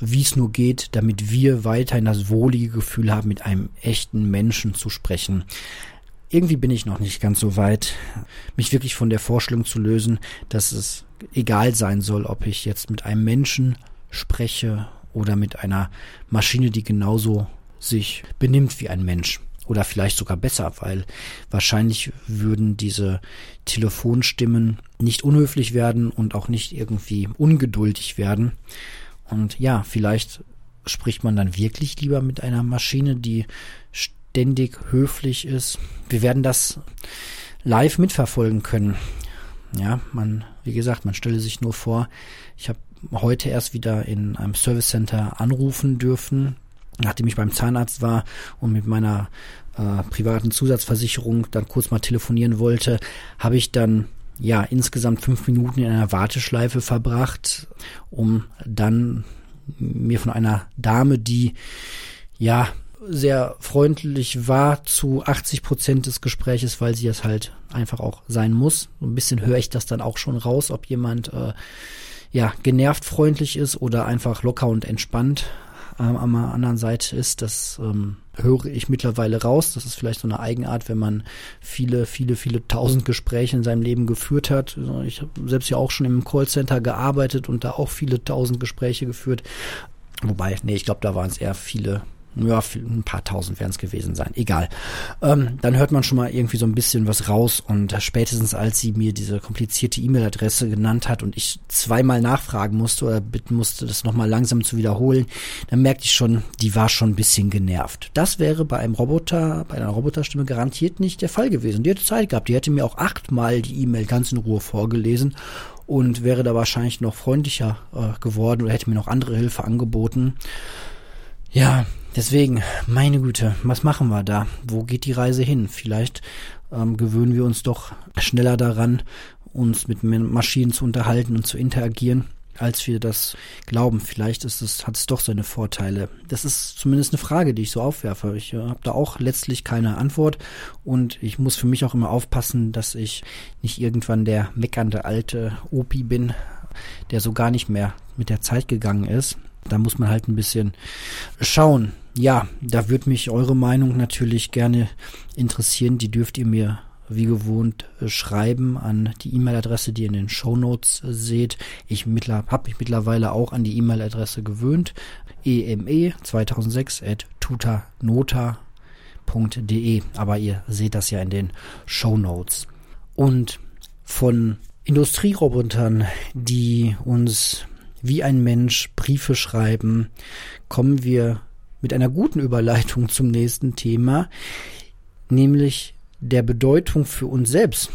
[SPEAKER 1] wie es nur geht, damit wir weiterhin das wohlige Gefühl haben, mit einem echten Menschen zu sprechen. Irgendwie bin ich noch nicht ganz so weit, mich wirklich von der Vorstellung zu lösen, dass es egal sein soll, ob ich jetzt mit einem Menschen spreche oder mit einer Maschine, die genauso sich benimmt wie ein Mensch. Oder vielleicht sogar besser, weil wahrscheinlich würden diese Telefonstimmen nicht unhöflich werden und auch nicht irgendwie ungeduldig werden. Und ja, vielleicht spricht man dann wirklich lieber mit einer Maschine, die ständig höflich ist. Wir werden das live mitverfolgen können. Ja, man, wie gesagt, man stelle sich nur vor, ich habe heute erst wieder in einem Service Center anrufen dürfen nachdem ich beim Zahnarzt war und mit meiner äh, privaten Zusatzversicherung dann kurz mal telefonieren wollte, habe ich dann ja insgesamt fünf Minuten in einer Warteschleife verbracht, um dann mir von einer Dame, die ja sehr freundlich war zu 80 Prozent des Gespräches, weil sie es halt einfach auch sein muss. So ein bisschen höre ich das dann auch schon raus, ob jemand äh, ja genervt freundlich ist oder einfach locker und entspannt ähm, an der anderen Seite ist, das ähm, höre ich mittlerweile raus. Das ist vielleicht so eine Eigenart, wenn man viele, viele, viele tausend Gespräche in seinem Leben geführt hat. Ich habe selbst ja auch schon im Callcenter gearbeitet und da auch viele tausend Gespräche geführt. Wobei, nee, ich glaube, da waren es eher viele ja, ein paar tausend werden es gewesen sein. Egal. Ähm, dann hört man schon mal irgendwie so ein bisschen was raus und spätestens als sie mir diese komplizierte E-Mail-Adresse genannt hat und ich zweimal nachfragen musste oder bitten musste, das nochmal langsam zu wiederholen, dann merkte ich schon, die war schon ein bisschen genervt. Das wäre bei einem Roboter, bei einer Roboterstimme garantiert nicht der Fall gewesen. Die hätte Zeit gehabt. Die hätte mir auch achtmal die E-Mail ganz in Ruhe vorgelesen und wäre da wahrscheinlich noch freundlicher äh, geworden oder hätte mir noch andere Hilfe angeboten. Ja, Deswegen, meine Güte, was machen wir da? Wo geht die Reise hin? Vielleicht ähm, gewöhnen wir uns doch schneller daran, uns mit Maschinen zu unterhalten und zu interagieren, als wir das glauben. Vielleicht ist es, hat es doch seine Vorteile. Das ist zumindest eine Frage, die ich so aufwerfe. Ich äh, habe da auch letztlich keine Antwort und ich muss für mich auch immer aufpassen, dass ich nicht irgendwann der meckernde alte Opi bin, der so gar nicht mehr mit der Zeit gegangen ist. Da muss man halt ein bisschen schauen, ja, da würde mich eure Meinung natürlich gerne interessieren. Die dürft ihr mir wie gewohnt äh, schreiben an die E-Mail-Adresse, die ihr in den Show Notes äh, seht. Ich habe mich mittlerweile auch an die E-Mail-Adresse gewöhnt. eme 2006 at tutanota.de. Aber ihr seht das ja in den Show Notes. Und von Industrierobotern, die uns wie ein Mensch Briefe schreiben, kommen wir mit einer guten Überleitung zum nächsten Thema, nämlich der Bedeutung für uns selbst,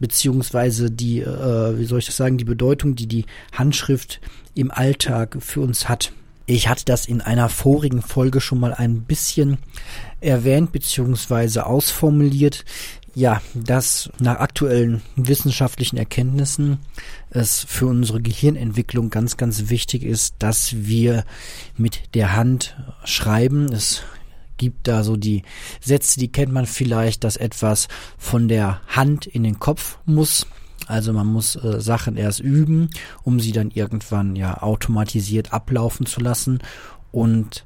[SPEAKER 1] beziehungsweise die, äh, wie soll ich das sagen, die Bedeutung, die die Handschrift im Alltag für uns hat. Ich hatte das in einer vorigen Folge schon mal ein bisschen erwähnt beziehungsweise ausformuliert ja, dass nach aktuellen wissenschaftlichen Erkenntnissen es für unsere Gehirnentwicklung ganz, ganz wichtig ist, dass wir mit der Hand schreiben. Es gibt da so die Sätze, die kennt man vielleicht, dass etwas von der Hand in den Kopf muss. Also man muss äh, Sachen erst üben, um sie dann irgendwann ja automatisiert ablaufen zu lassen. Und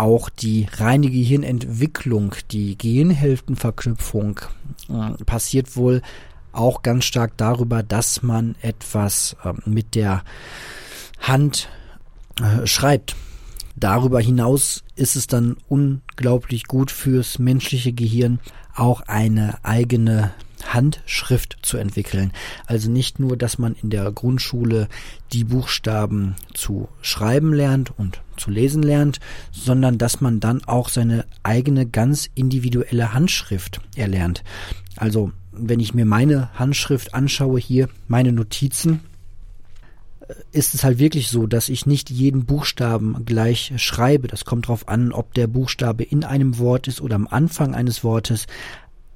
[SPEAKER 1] auch die reine Gehirnentwicklung, die Gehirnhälftenverknüpfung äh, passiert wohl auch ganz stark darüber, dass man etwas äh, mit der Hand äh, schreibt. Darüber hinaus ist es dann unglaublich gut fürs menschliche Gehirn, auch eine eigene Handschrift zu entwickeln. Also nicht nur, dass man in der Grundschule die Buchstaben zu schreiben lernt und zu lesen lernt, sondern dass man dann auch seine eigene ganz individuelle Handschrift erlernt. Also wenn ich mir meine Handschrift anschaue hier, meine Notizen, äh, ist es halt wirklich so, dass ich nicht jeden Buchstaben gleich schreibe. Das kommt darauf an, ob der Buchstabe in einem Wort ist oder am Anfang eines Wortes.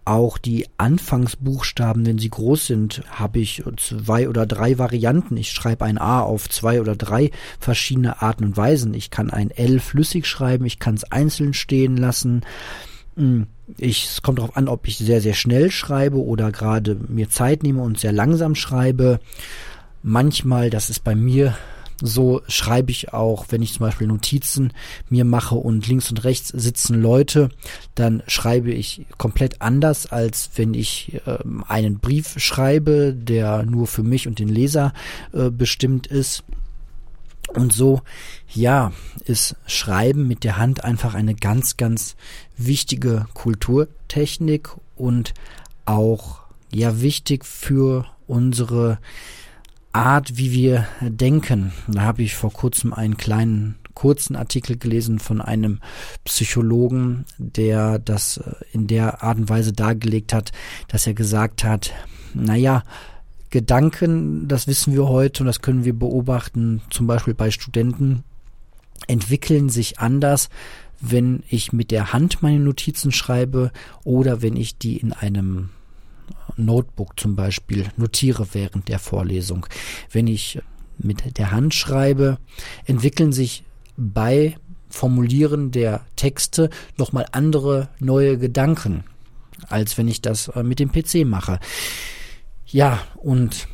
[SPEAKER 1] Auch die Anfangsbuchstaben, wenn sie groß sind, habe ich zwei oder drei Varianten. Ich schreibe ein A auf zwei oder drei verschiedene Arten und Weisen. Ich kann ein L flüssig schreiben, ich kann es einzeln stehen lassen. Hm, ich, es kommt darauf an, ob ich sehr, sehr schnell schreibe oder gerade mir Zeit nehme und sehr langsam schreibe. Manchmal, das ist bei mir so schreibe ich auch, wenn ich zum Beispiel Notizen mir mache und links und rechts sitzen Leute, dann schreibe ich komplett anders, als wenn ich äh, einen Brief schreibe, der nur für mich und den Leser äh, bestimmt ist. Und so, ja, ist Schreiben mit der Hand einfach eine ganz, ganz wichtige Kulturtechnik und auch, ja, wichtig für unsere Art, wie wir denken. Da habe ich vor kurzem einen kleinen kurzen Artikel gelesen von einem Psychologen, der das äh, in der Art und Weise dargelegt hat, dass er gesagt hat, naja, Gedanken, das wissen wir heute und das können wir beobachten, zum Beispiel bei Studenten, entwickeln sich anders, wenn ich mit der Hand meine Notizen schreibe oder wenn ich die in einem Notebook zum Beispiel notiere während der Vorlesung. Wenn ich mit der Hand schreibe, entwickeln sich bei Formulieren der Texte nochmal andere neue Gedanken, als wenn ich das äh, mit dem PC mache. Ja, und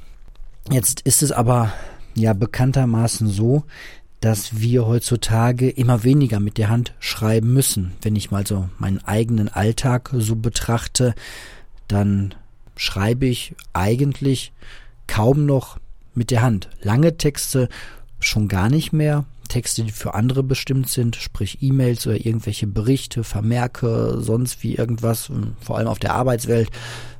[SPEAKER 1] jetzt ist es aber ja bekanntermaßen so, dass wir heutzutage immer weniger mit der Hand schreiben müssen. Wenn ich mal so meinen eigenen Alltag so betrachte, dann schreibe ich eigentlich kaum noch mit der Hand. Lange Texte schon gar nicht mehr. Texte, die für andere bestimmt sind, sprich E-Mails oder irgendwelche Berichte, Vermerke, sonst wie irgendwas, vor allem auf der Arbeitswelt,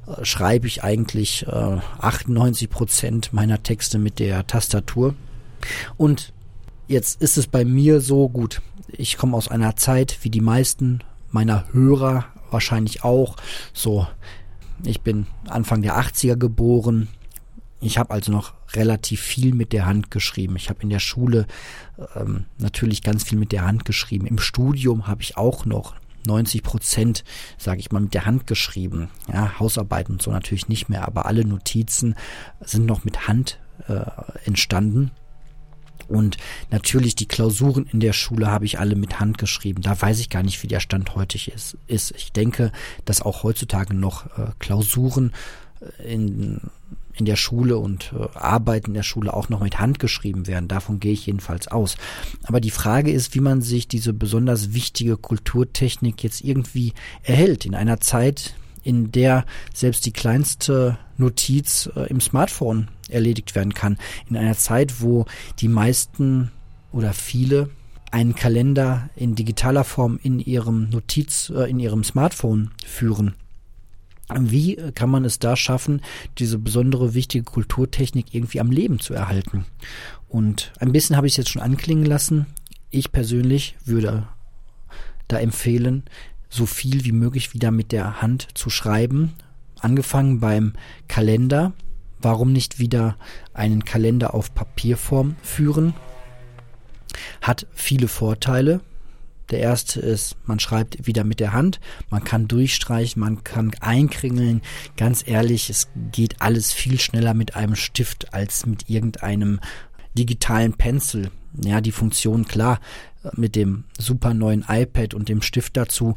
[SPEAKER 1] äh, schreibe ich eigentlich äh, 98 Prozent meiner Texte mit der Tastatur. Und jetzt ist es bei mir so gut. Ich komme aus einer Zeit, wie die meisten meiner Hörer wahrscheinlich auch, so ich bin Anfang der 80er geboren. Ich habe also noch relativ viel mit der Hand geschrieben. Ich habe in der Schule ähm, natürlich ganz viel mit der Hand geschrieben. Im Studium habe ich auch noch 90 Prozent, sage ich mal, mit der Hand geschrieben. Ja, Hausarbeiten und so natürlich nicht mehr, aber alle Notizen sind noch mit Hand äh, entstanden. Und natürlich die Klausuren in der Schule habe ich alle mit Hand geschrieben. Da weiß ich gar nicht, wie der Stand heute ist. Ich denke, dass auch heutzutage noch äh, Klausuren äh, in, in der Schule und äh, Arbeiten in der Schule auch noch mit Hand geschrieben werden. Davon gehe ich jedenfalls aus. Aber die Frage ist, wie man sich diese besonders wichtige Kulturtechnik jetzt irgendwie erhält in einer Zeit, in der selbst die kleinste Notiz äh, im Smartphone erledigt werden kann. In einer Zeit, wo die meisten oder viele einen Kalender in digitaler Form in ihrem Notiz, äh, in ihrem Smartphone führen. Wie kann man es da schaffen, diese besondere wichtige Kulturtechnik irgendwie am Leben zu erhalten? Und ein bisschen habe ich es jetzt schon anklingen lassen. Ich persönlich würde da empfehlen, so viel wie möglich wieder mit der Hand zu schreiben. Angefangen beim Kalender. Warum nicht wieder einen Kalender auf Papierform führen? Hat viele Vorteile. Der erste ist, man schreibt wieder mit der Hand, man kann durchstreichen, man kann einkringeln. Ganz ehrlich, es geht alles viel schneller mit einem Stift als mit irgendeinem digitalen Pencil. Ja, die Funktion, klar, mit dem super neuen iPad und dem Stift dazu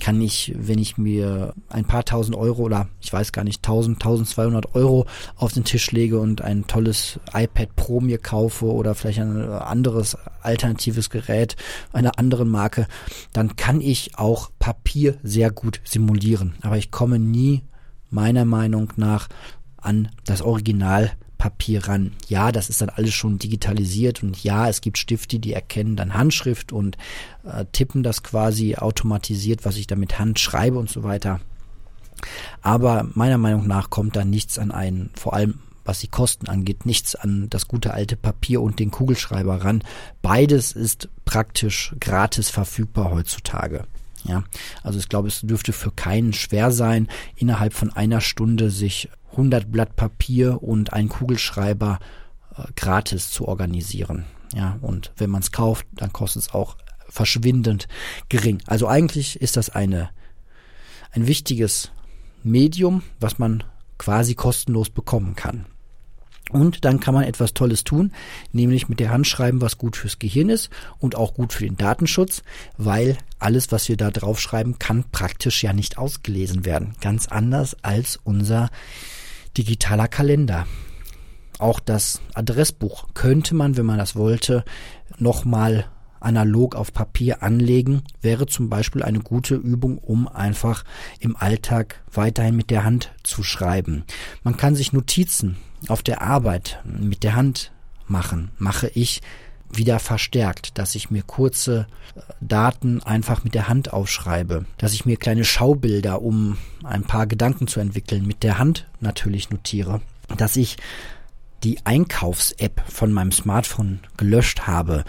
[SPEAKER 1] kann ich, wenn ich mir ein paar tausend Euro oder ich weiß gar nicht, tausend, tausendzweihundert Euro auf den Tisch lege und ein tolles iPad Pro mir kaufe oder vielleicht ein anderes alternatives Gerät einer anderen Marke, dann kann ich auch Papier sehr gut simulieren. Aber ich komme nie meiner Meinung nach an das Original Papier ran. Ja, das ist dann alles schon digitalisiert und ja, es gibt Stifte, die erkennen dann Handschrift und äh, tippen das quasi automatisiert, was ich da mit Hand schreibe und so weiter. Aber meiner Meinung nach kommt da nichts an einen, vor allem was die Kosten angeht, nichts an das gute alte Papier und den Kugelschreiber ran. Beides ist praktisch gratis verfügbar heutzutage. Ja, also ich glaube, es dürfte für keinen schwer sein, innerhalb von einer Stunde sich 100 Blatt Papier und ein Kugelschreiber äh, gratis zu organisieren. Ja, und wenn man es kauft, dann kostet es auch verschwindend gering. Also eigentlich ist das eine, ein wichtiges Medium, was man quasi kostenlos bekommen kann. Und dann kann man etwas Tolles tun, nämlich mit der Hand schreiben, was gut fürs Gehirn ist und auch gut für den Datenschutz, weil alles, was wir da drauf schreiben, kann praktisch ja nicht ausgelesen werden. Ganz anders als unser digitaler Kalender. Auch das Adressbuch könnte man, wenn man das wollte, nochmal analog auf Papier anlegen, wäre zum Beispiel eine gute Übung, um einfach im Alltag weiterhin mit der Hand zu schreiben. Man kann sich Notizen auf der Arbeit mit der Hand machen, mache ich wieder verstärkt, dass ich mir kurze äh, Daten einfach mit der Hand aufschreibe, dass ich mir kleine Schaubilder, um ein paar Gedanken zu entwickeln, mit der Hand natürlich notiere, dass ich die Einkaufs-App von meinem Smartphone gelöscht habe,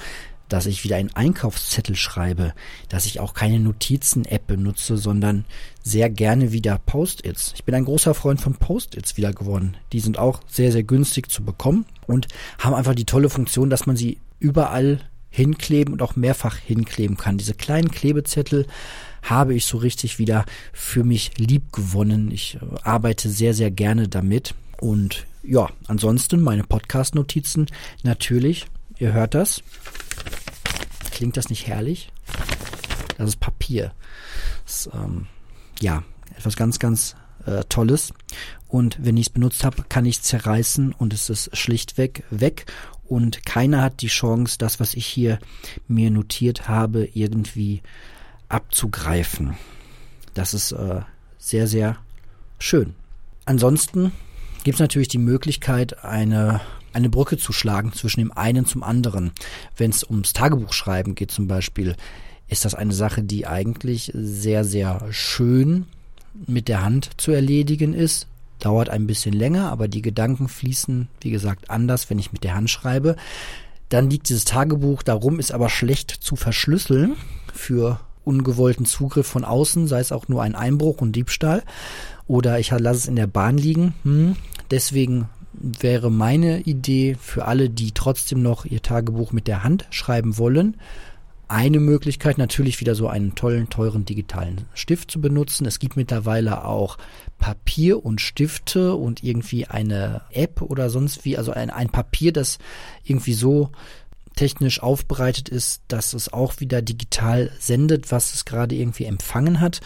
[SPEAKER 1] dass ich wieder einen Einkaufszettel schreibe, dass ich auch keine Notizen-App benutze, sondern sehr gerne wieder Post-its. Ich bin ein großer Freund von Post-its wieder geworden. Die sind auch sehr, sehr günstig zu bekommen und haben einfach die tolle Funktion, dass man sie überall hinkleben und auch mehrfach hinkleben kann. Diese kleinen Klebezettel habe ich so richtig wieder für mich lieb gewonnen. Ich äh, arbeite sehr, sehr gerne damit. Und ja, ansonsten meine Podcast-Notizen natürlich. Ihr hört das. Klingt das nicht herrlich? Das ist Papier. Das ähm, ja, etwas ganz, ganz äh, Tolles. Und wenn ich es benutzt habe, kann ich es zerreißen und es ist schlichtweg weg. Und keiner hat die Chance, das, was ich hier mir notiert habe, irgendwie abzugreifen. Das ist äh, sehr, sehr schön. Ansonsten gibt es natürlich die Möglichkeit, eine eine Brücke zu schlagen zwischen dem einen zum anderen. Wenn es ums Tagebuchschreiben geht zum Beispiel, ist das eine Sache, die eigentlich sehr, sehr schön mit der Hand zu erledigen ist. Dauert ein bisschen länger, aber die Gedanken fließen, wie gesagt, anders, wenn ich mit der Hand schreibe. Dann liegt dieses Tagebuch darum, ist aber schlecht zu verschlüsseln für ungewollten Zugriff von außen, sei es auch nur ein Einbruch und Diebstahl. Oder ich lasse es in der Bahn liegen. Hm. Deswegen wäre meine Idee für alle, die trotzdem noch ihr Tagebuch mit der Hand schreiben wollen, eine Möglichkeit natürlich wieder so einen tollen, teuren digitalen Stift zu benutzen. Es gibt mittlerweile auch Papier und Stifte und irgendwie eine App oder sonst wie, also ein, ein Papier, das irgendwie so technisch aufbereitet ist, dass es auch wieder digital sendet, was es gerade irgendwie empfangen hat.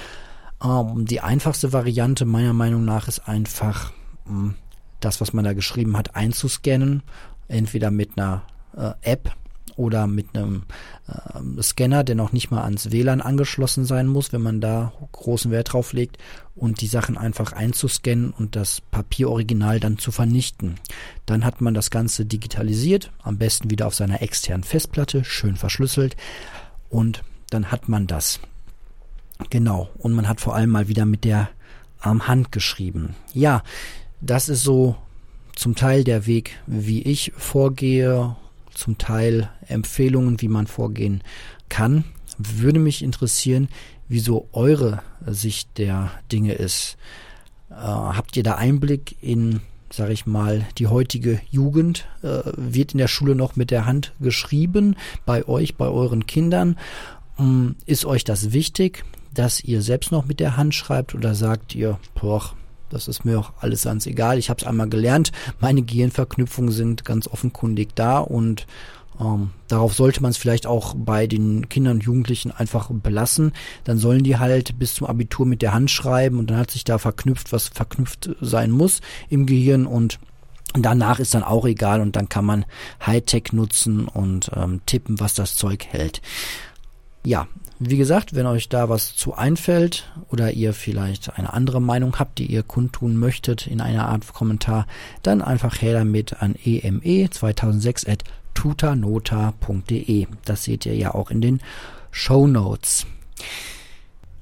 [SPEAKER 1] Ähm, die einfachste Variante meiner Meinung nach ist einfach hm, das, was man da geschrieben hat, einzuscannen, entweder mit einer äh, App oder mit einem äh, Scanner, der noch nicht mal ans WLAN angeschlossen sein muss, wenn man da großen Wert drauf legt und die Sachen einfach einzuscannen und das Papieroriginal dann zu vernichten. Dann hat man das Ganze digitalisiert, am besten wieder auf seiner externen Festplatte, schön verschlüsselt und dann hat man das. Genau, und man hat vor allem mal wieder mit der ähm, Hand geschrieben. Ja, das ist so zum Teil der Weg, wie ich vorgehe, zum Teil Empfehlungen, wie man vorgehen kann. Würde mich interessieren, wieso eure Sicht der Dinge ist. Äh, habt ihr da Einblick in, sage ich mal, die heutige Jugend? Äh, wird in der Schule noch mit der Hand geschrieben bei euch, bei euren Kindern? Ähm, ist euch das wichtig, dass ihr selbst noch mit der Hand schreibt oder sagt ihr, boah, das ist mir auch alles ganz egal. Ich habe es einmal gelernt. Meine Gehirnverknüpfungen sind ganz offenkundig da und ähm, darauf sollte man es vielleicht auch bei den Kindern und Jugendlichen einfach belassen. Dann sollen die halt bis zum Abitur mit der Hand schreiben und dann hat sich da verknüpft, was verknüpft sein muss im Gehirn und Danach ist dann auch egal und dann kann man Hightech nutzen und ähm, tippen, was das Zeug hält. Ja, wie gesagt, wenn euch da was zu einfällt oder ihr vielleicht eine andere Meinung habt, die ihr kundtun möchtet in einer Art Kommentar, dann einfach her damit an eme2006 at tutanota.de. Das seht ihr ja auch in den Show Notes.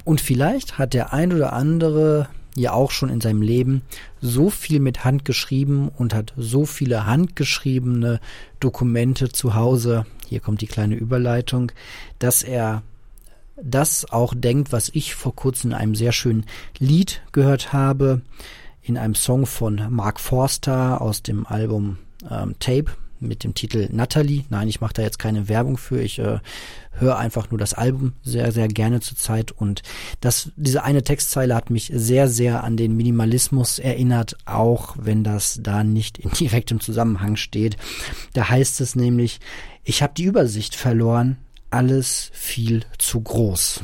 [SPEAKER 1] Und vielleicht hat der ein oder andere ja auch schon in seinem Leben so viel mit Hand geschrieben und hat so viele handgeschriebene Dokumente zu Hause, hier kommt die kleine Überleitung, dass er das auch denkt, was ich vor kurzem in einem sehr schönen Lied gehört habe, in einem Song von Mark Forster aus dem Album ähm, Tape, mit dem Titel Natalie. Nein, ich mache da jetzt keine Werbung für. Ich äh, höre einfach nur das Album sehr, sehr gerne zur Zeit. Und das, diese eine Textzeile hat mich sehr, sehr an den Minimalismus erinnert, auch wenn das da nicht in direktem Zusammenhang steht. Da heißt es nämlich, ich habe die Übersicht verloren, alles viel zu groß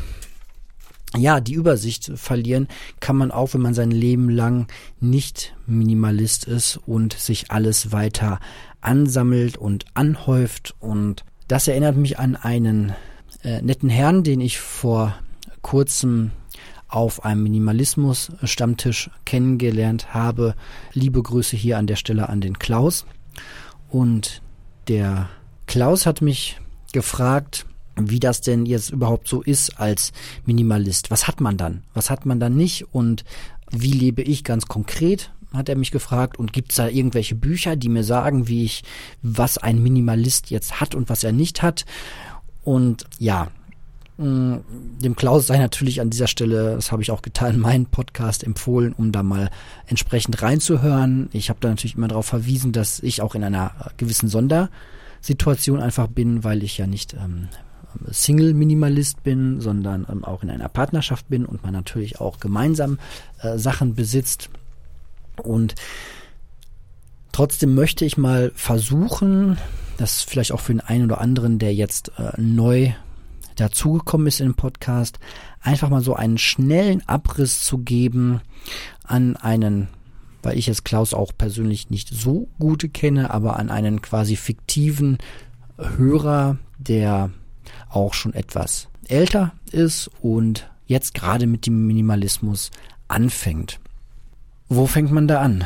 [SPEAKER 1] ja, die Übersicht verlieren kann man auch, wenn man sein Leben lang nicht Minimalist ist und sich alles weiter ansammelt und anhäuft. Und das erinnert mich an einen äh, netten Herrn, den ich vor kurzem auf einem Minimalismus-Stammtisch kennengelernt habe. Liebe Grüße hier an der Stelle an den Klaus. Und der Klaus hat mich gefragt, wie das denn jetzt überhaupt so ist als Minimalist. Was hat man dann? Was hat man dann nicht? Und wie lebe ich ganz konkret? Hat er mich gefragt. Und gibt es da irgendwelche Bücher, die mir sagen, wie ich, was ein Minimalist jetzt hat und was er nicht hat? Und ja, mm, dem Klaus sei natürlich an dieser Stelle, das habe ich auch getan, meinen Podcast empfohlen, um da mal entsprechend reinzuhören. Ich habe da natürlich immer darauf verwiesen, dass ich auch in einer gewissen Sondersituation einfach bin, weil ich ja nicht ähm, Single-Minimalist bin, sondern ähm, auch in einer Partnerschaft bin und man natürlich auch gemeinsam äh, Sachen besitzt. Und trotzdem möchte ich mal versuchen, das vielleicht auch für den einen oder anderen, der jetzt äh, neu dazugekommen ist im Podcast, einfach mal so einen schnellen Abriss zu geben an einen, weil ich jetzt Klaus auch persönlich nicht so gut kenne, aber an einen quasi fiktiven Hörer, der auch schon etwas älter ist und jetzt gerade mit dem Minimalismus anfängt. Wo fängt man da an?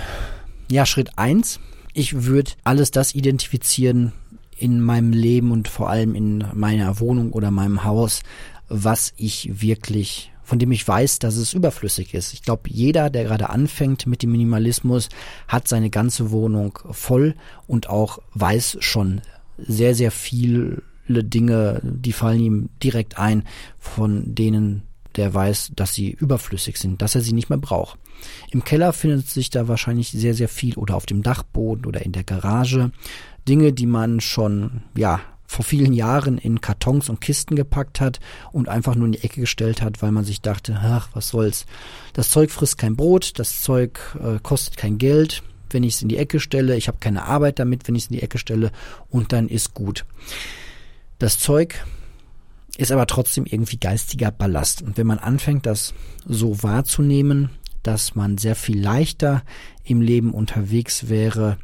[SPEAKER 1] Ja, Schritt eins: Ich würde alles das identifizieren in meinem Leben und vor allem in meiner Wohnung oder meinem Haus, was ich wirklich von dem ich weiß, dass es überflüssig ist. Ich glaube, jeder, der gerade anfängt mit dem Minimalismus, hat seine ganze Wohnung voll und auch weiß schon sehr, sehr viel Dinge, die fallen ihm direkt ein, von denen der weiß, dass sie überflüssig sind, dass er sie nicht mehr braucht. Im Keller findet sich da wahrscheinlich sehr, sehr viel oder auf dem Dachboden oder in der Garage. Dinge, die man schon, ja, vor vielen Jahren in Kartons und Kisten gepackt hat und einfach nur in die Ecke gestellt hat, weil man sich dachte, ach, was soll's. Das Zeug frisst kein Brot, das Zeug äh, kostet kein Geld, wenn ich es in die Ecke stelle, ich habe keine Arbeit damit, wenn ich es in die Ecke stelle und dann ist gut. Das Zeug ist aber trotzdem irgendwie geistiger Ballast. Und wenn man anfängt, das so wahrzunehmen, dass man sehr viel leichter im Leben unterwegs wäre,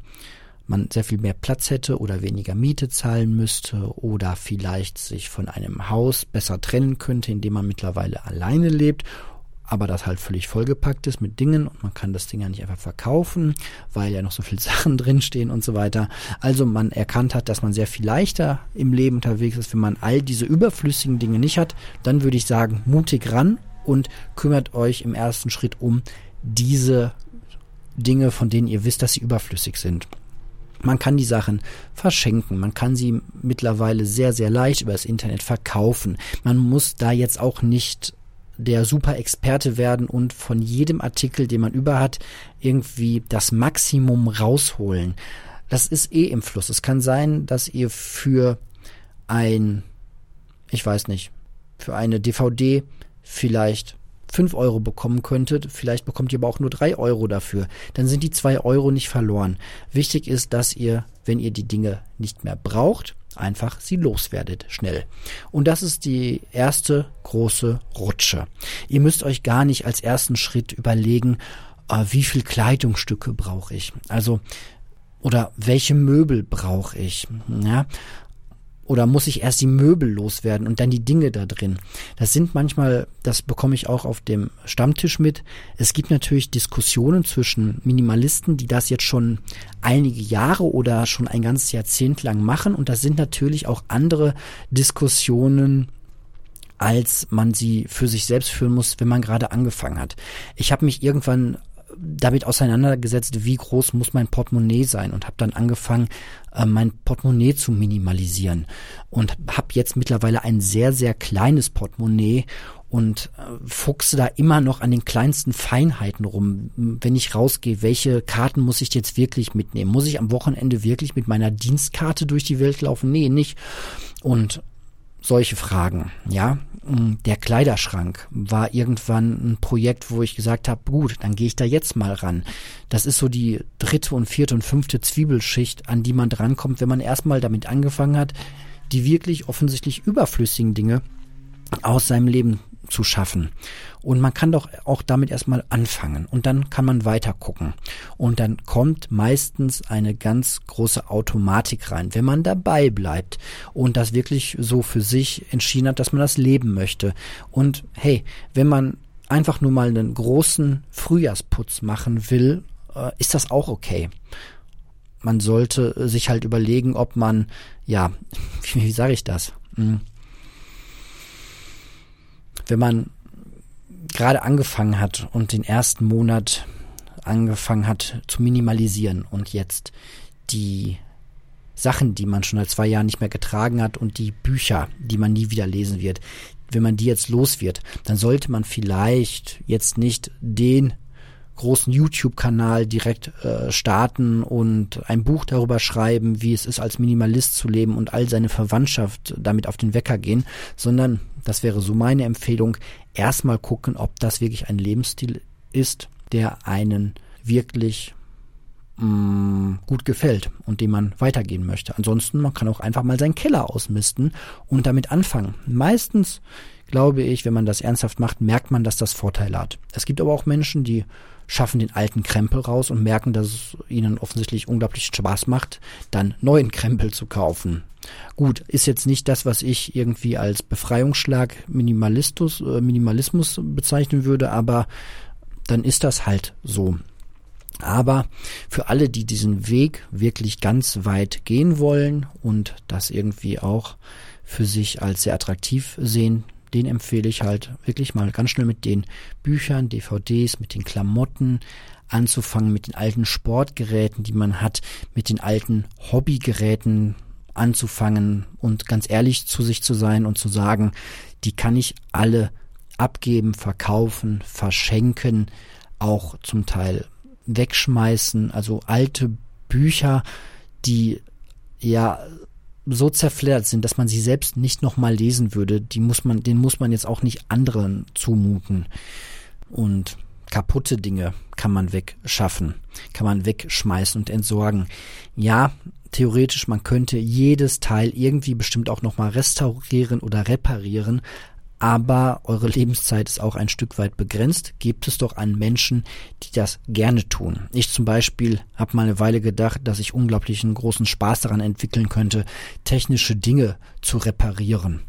[SPEAKER 1] man sehr viel mehr Platz hätte oder weniger Miete zahlen müsste oder vielleicht sich von einem Haus besser trennen könnte, indem man mittlerweile alleine lebt aber das halt völlig vollgepackt ist mit Dingen und man kann das Ding ja nicht einfach verkaufen, weil ja noch so viele Sachen drinstehen und so weiter. Also man erkannt hat, dass man sehr viel leichter im Leben unterwegs ist, wenn man all diese überflüssigen Dinge nicht hat, dann würde ich sagen, mutig ran und kümmert euch im ersten Schritt um diese Dinge, von denen ihr wisst, dass sie überflüssig sind. Man kann die Sachen verschenken. Man kann sie mittlerweile sehr, sehr leicht über das Internet verkaufen. Man muss da jetzt auch nicht der Super-Experte werden und von jedem Artikel, den man über hat, irgendwie das Maximum rausholen. Das ist eh im Fluss. Es kann sein, dass ihr für ein, ich weiß nicht, für eine DVD vielleicht 5 Euro bekommen könntet, vielleicht bekommt ihr aber auch nur 3 Euro dafür. Dann sind die 2 Euro nicht verloren. Wichtig ist, dass ihr, wenn ihr die Dinge nicht mehr braucht, einfach sie loswerdet schnell. Und das ist die erste große Rutsche. Ihr müsst euch gar nicht als ersten Schritt überlegen, äh, wie viel Kleidungsstücke brauche ich. Also oder welche Möbel brauche ich? Ja, oder muss ich erst die Möbel loswerden und dann die Dinge da drin? Das sind manchmal, das bekomme ich auch auf dem Stammtisch mit. Es gibt natürlich Diskussionen zwischen Minimalisten, die das jetzt schon einige Jahre oder schon ein ganzes Jahrzehnt lang machen. Und das sind natürlich auch andere Diskussionen, als man sie für sich selbst führen muss, wenn man gerade angefangen hat. Ich habe mich irgendwann damit auseinandergesetzt, wie groß muss mein Portemonnaie sein und habe dann angefangen, äh, mein Portemonnaie zu minimalisieren und habe jetzt mittlerweile ein sehr, sehr kleines Portemonnaie und äh, fuchse da immer noch an den kleinsten Feinheiten rum. Wenn ich rausgehe, welche Karten muss ich jetzt wirklich mitnehmen? Muss ich am Wochenende wirklich mit meiner Dienstkarte durch die Welt laufen? Nee, nicht. Und solche Fragen, ja. Mm, der Kleiderschrank war irgendwann ein Projekt, wo ich gesagt habe, gut, dann gehe ich da jetzt mal ran. Das ist so die dritte und vierte und fünfte Zwiebelschicht, an die man drankommt, wenn man erstmal damit angefangen hat, die wirklich offensichtlich überflüssigen Dinge aus seinem Leben zu schaffen. Und man kann doch auch damit erstmal anfangen und dann kann man weiter gucken. Und dann kommt meistens eine ganz große Automatik rein, wenn man dabei bleibt und das wirklich so für sich entschieden hat, dass man das leben möchte. Und hey, wenn man einfach nur mal einen großen Frühjahrsputz machen will, äh, ist das auch okay. Man sollte sich halt überlegen, ob man, ja, wie, wie sage ich das? Hm wenn man gerade angefangen hat und den ersten Monat angefangen hat zu minimalisieren und jetzt die Sachen, die man schon seit zwei Jahren nicht mehr getragen hat und die Bücher, die man nie wieder lesen wird, wenn man die jetzt los wird, dann sollte man vielleicht jetzt nicht den großen YouTube-Kanal direkt äh, starten und ein Buch darüber schreiben, wie es ist, als Minimalist zu leben und all seine Verwandtschaft damit auf den Wecker gehen, sondern das wäre so meine Empfehlung, erstmal gucken, ob das wirklich ein Lebensstil ist, der einen wirklich mh, mm, gut gefällt und den man weitergehen möchte. Ansonsten, man kann auch einfach mal seinen Keller ausmisten und damit anfangen. Meistens glaube ich, wenn man das ernsthaft macht, merkt man, dass das Vorteile hat. Es gibt aber auch Menschen, die schaffen den alten Krempel raus und merken, dass es ihnen offensichtlich unglaublich Spaß macht, dann neuen Krempel zu kaufen. Gut, ist jetzt nicht das, was ich irgendwie als Befreiungsschlag Minimalistus, äh, Minimalismus bezeichnen würde, aber dann ist das halt so. Aber für alle, die diesen Weg wirklich ganz weit gehen wollen und das irgendwie auch für sich als sehr attraktiv sehen, den empfehle ich halt wirklich mal ganz schnell mit den Büchern, DVDs, mit den Klamotten anzufangen, mit den alten Sportgeräten, die man hat, mit den alten Hobbygeräten anzufangen und ganz ehrlich zu sich zu sein und zu sagen, die kann ich alle abgeben, verkaufen, verschenken, auch zum Teil wegschmeißen, also alte Bücher, die ja so zerfleddert sind, dass man sie selbst nicht nochmal lesen würde, die muss man, den muss man jetzt auch nicht anderen zumuten. Und kaputte Dinge kann man wegschaffen, kann man wegschmeißen und entsorgen. Ja, theoretisch, man könnte jedes Teil irgendwie bestimmt auch nochmal restaurieren oder reparieren, aber eure Lebenszeit ist auch ein Stück weit begrenzt. Gebt es doch an Menschen, die das gerne tun. Ich zum Beispiel habe mal eine Weile gedacht, dass ich unglaublichen großen Spaß daran entwickeln könnte, technische Dinge zu reparieren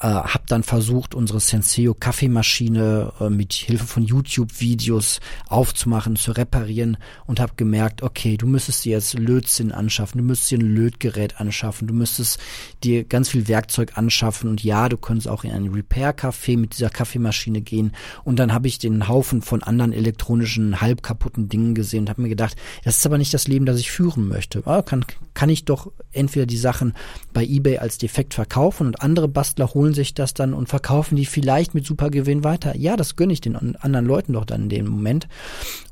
[SPEAKER 1] äh, habe dann versucht, unsere Senseo Kaffeemaschine äh, mit Hilfe von YouTube-Videos aufzumachen, zu reparieren und habe gemerkt, okay, du müsstest dir jetzt Lötzinn anschaffen, du müsstest dir ein Lötgerät anschaffen, du müsstest dir ganz viel Werkzeug anschaffen und ja, du könntest auch in ein Repair-Café mit dieser Kaffeemaschine gehen und dann habe ich den Haufen von anderen elektronischen, halb kaputten Dingen gesehen und habe mir gedacht, das ist aber nicht das Leben, das ich führen möchte. Ah, kann, kann ich doch entweder die Sachen bei eBay als defekt verkaufen und andere Bastler holen holen sich das dann und verkaufen die vielleicht mit super Gewinn weiter. Ja, das gönne ich den anderen Leuten doch dann in dem Moment.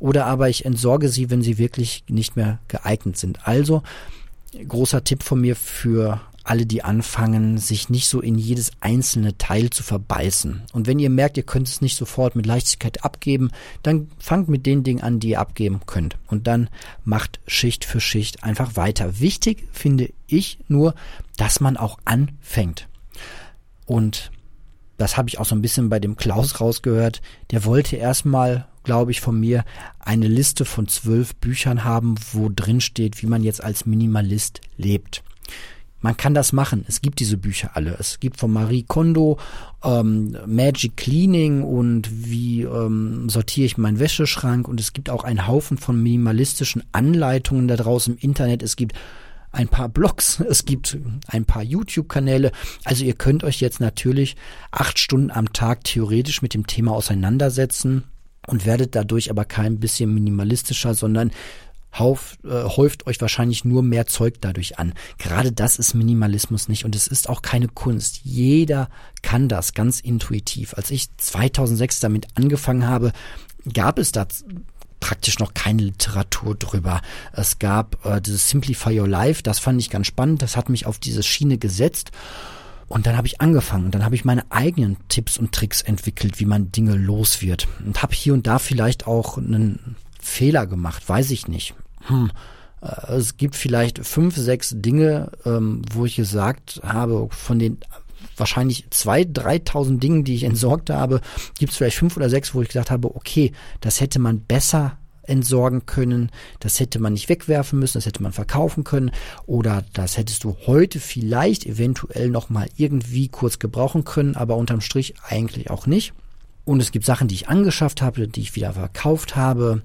[SPEAKER 1] Oder aber ich entsorge sie, wenn sie wirklich nicht mehr geeignet sind. Also, großer Tipp von mir für alle, die anfangen, sich nicht so in jedes einzelne Teil zu verbeißen. Und wenn ihr merkt, ihr könnt es nicht sofort mit Leichtigkeit abgeben, dann fangt mit den Dingen an, die ihr abgeben könnt. Und dann macht Schicht für Schicht einfach weiter. Wichtig finde ich nur, dass man auch anfängt. Und das habe ich auch so ein bisschen bei dem Klaus rausgehört. Der wollte erstmal, glaube ich, von mir eine Liste von zwölf Büchern haben, wo drin steht, wie man jetzt als Minimalist lebt. Man kann das machen. Es gibt diese Bücher alle. Es gibt von Marie Kondo ähm, Magic Cleaning und wie ähm, sortiere ich meinen Wäscheschrank. Und es gibt auch einen Haufen von minimalistischen Anleitungen da draußen im Internet. Es gibt ein paar Blogs, es gibt ein paar YouTube-Kanäle. Also ihr könnt euch jetzt natürlich acht Stunden am Tag theoretisch mit dem Thema auseinandersetzen und werdet dadurch aber kein bisschen minimalistischer, sondern häuft, äh, häuft euch wahrscheinlich nur mehr Zeug dadurch an. Gerade das ist Minimalismus nicht und es ist auch keine Kunst. Jeder kann das ganz intuitiv. Als ich 2006 damit angefangen habe, gab es da praktisch noch keine Literatur drüber. Es gab äh, dieses Simplify Your Life, das fand ich ganz spannend, das hat mich auf diese Schiene gesetzt. Und dann habe ich angefangen, dann habe ich meine eigenen Tipps und Tricks entwickelt, wie man Dinge los wird. Und habe hier und da vielleicht auch einen Fehler gemacht, weiß ich nicht. Hm. Äh, es gibt vielleicht fünf, sechs Dinge, ähm, wo ich gesagt habe, von den wahrscheinlich zwei, dreitausend Dingen, die ich entsorgt habe, gibt es vielleicht fünf oder sechs, wo ich gesagt habe, okay, das hätte man besser entsorgen können, das hätte man nicht wegwerfen müssen, das hätte man verkaufen können oder das hättest du heute vielleicht eventuell noch mal irgendwie kurz gebrauchen können, aber unterm Strich eigentlich auch nicht. Und es gibt Sachen, die ich angeschafft habe, die ich wieder verkauft habe.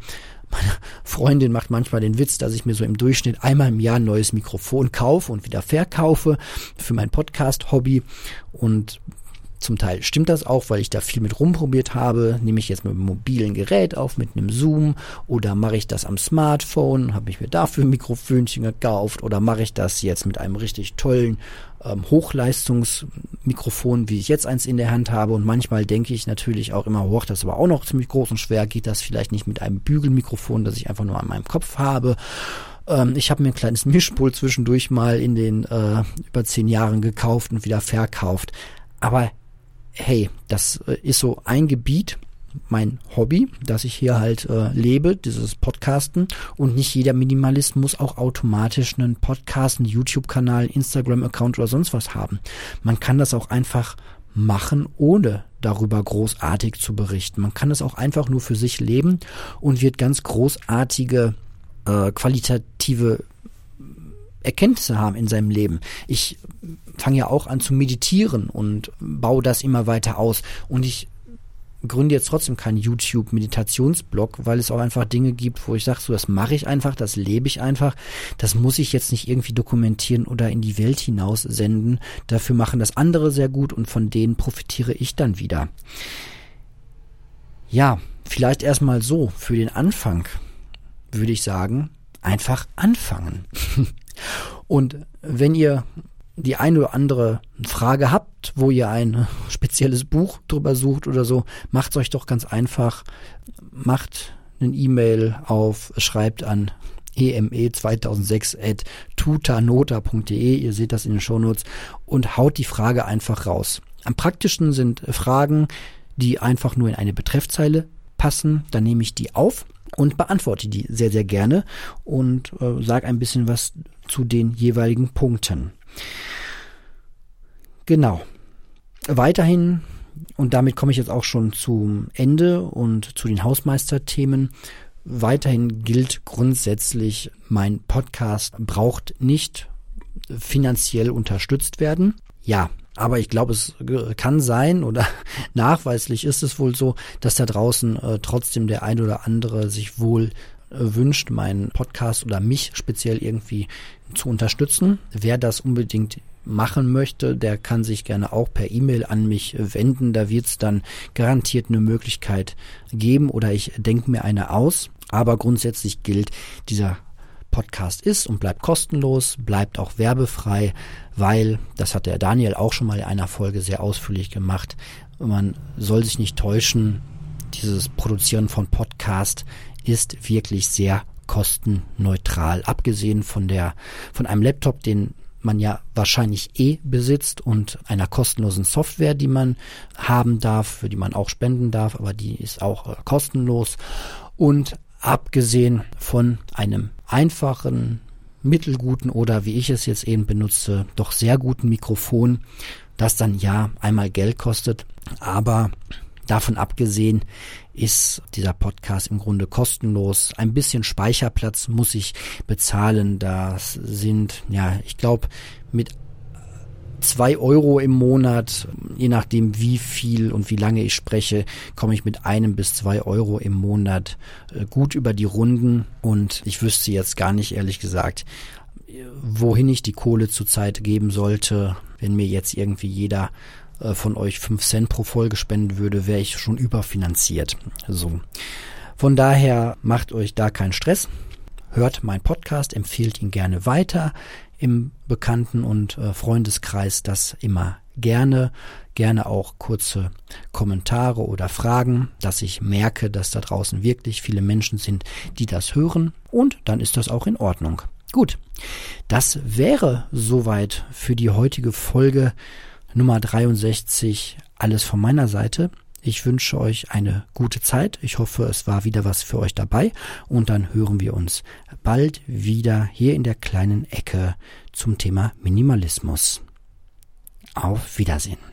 [SPEAKER 1] Meine Freundin macht manchmal den Witz, dass ich mir so im Durchschnitt einmal im Jahr ein neues Mikrofon kaufe und wieder verkaufe für mein Podcast-Hobby. Und zum Teil stimmt das auch, weil ich da viel mit rumprobiert habe. Nehme ich jetzt mit einem mobilen Gerät auf, mit einem Zoom oder mache ich das am Smartphone, habe ich mir dafür ein Mikrofönchen gekauft oder mache ich das jetzt mit einem richtig tollen ähm, Hochleistungsmikrofon, wie ich jetzt eins in der Hand habe. Und manchmal denke ich natürlich auch immer, hoch, das ist aber auch noch ziemlich groß und schwer. Geht das vielleicht nicht mit einem Bügelmikrofon, das ich einfach nur an meinem Kopf habe? Ähm, ich habe mir ein kleines Mischpult zwischendurch mal in den äh, über zehn Jahren gekauft und wieder verkauft. Aber hey, das äh, ist so ein Gebiet, mein Hobby, dass ich hier halt äh, lebe, dieses Podcasten und nicht jeder Minimalist muss auch automatisch einen Podcast, einen YouTube-Kanal, Instagram-Account oder sonst was haben. Man kann das auch einfach machen, ohne darüber großartig zu berichten. Man kann das auch einfach nur für sich leben und wird ganz großartige äh, qualitative Erkenntnisse haben in seinem Leben. Ich fange ja auch an zu meditieren und baue das immer weiter aus. Und ich gründe jetzt trotzdem keinen YouTube-Meditationsblog, weil es auch einfach Dinge gibt, wo ich sage, so das mache ich einfach, das lebe ich einfach, das muss ich jetzt nicht irgendwie dokumentieren oder in die Welt hinaus senden. Dafür machen das andere sehr gut und von denen profitiere ich dann wieder. Ja, vielleicht erstmal so, für den Anfang würde ich sagen, einfach anfangen. und wenn ihr die eine oder andere Frage habt, wo ihr ein spezielles Buch drüber sucht oder so, macht's euch doch ganz einfach. Macht eine E-Mail auf, schreibt an eme2006 at tutanota.de, ihr seht das in den Shownotes, und haut die Frage einfach raus. Am praktischsten sind Fragen, die einfach nur in eine Betreffzeile passen, dann nehme ich die auf und beantworte die sehr, sehr gerne und äh, sage ein bisschen was zu den jeweiligen Punkten. Genau. Weiterhin, und damit komme ich jetzt auch schon zum Ende und zu den Hausmeisterthemen. Weiterhin gilt grundsätzlich, mein Podcast braucht nicht finanziell unterstützt werden. Ja, aber ich glaube, es kann sein oder nachweislich ist es wohl so, dass da draußen äh, trotzdem der ein oder andere sich wohl wünscht, meinen Podcast oder mich speziell irgendwie zu unterstützen. Wer das unbedingt machen möchte, der kann sich gerne auch per E-Mail an mich wenden. Da wird es dann garantiert eine Möglichkeit geben oder ich denke mir eine aus. Aber grundsätzlich gilt, dieser Podcast ist und bleibt kostenlos, bleibt auch werbefrei, weil, das hat der Daniel auch schon mal in einer Folge sehr ausführlich gemacht, man soll sich nicht täuschen, dieses Produzieren von Podcast ist wirklich sehr kostenneutral. Abgesehen von der, von einem Laptop, den man ja wahrscheinlich eh besitzt und einer kostenlosen Software, die man haben darf, für die man auch spenden darf, aber die ist auch äh, kostenlos. Und abgesehen von einem einfachen, mittelguten oder wie ich es jetzt eben benutze, doch sehr guten Mikrofon, das dann ja einmal Geld kostet, aber davon abgesehen ist dieser Podcast im Grunde kostenlos. Ein bisschen Speicherplatz muss ich bezahlen. Das sind, ja, ich glaube, mit zwei Euro im Monat, je nachdem wie viel und wie lange ich spreche, komme ich mit einem bis zwei Euro im Monat äh, gut über die Runden und ich wüsste jetzt gar nicht, ehrlich gesagt, wohin ich die Kohle zurzeit geben sollte, wenn mir jetzt irgendwie jeder von euch fünf Cent pro Folge spenden würde, wäre ich schon überfinanziert. So. Von daher macht euch da keinen Stress. hört meinen Podcast, empfiehlt ihn gerne weiter im Bekannten- und äh, Freundeskreis, das immer gerne, gerne auch kurze Kommentare oder Fragen, dass ich merke, dass da draußen wirklich viele Menschen sind, die das hören und dann ist das auch in Ordnung. Gut, das wäre soweit für die heutige Folge Nummer 63 alles von meiner Seite. Ich wünsche euch eine gute Zeit. Ich hoffe, es war wieder was für euch dabei. Und dann hören wir uns bald wieder hier in der kleinen Ecke zum Thema Minimalismus. Auf Wiedersehen.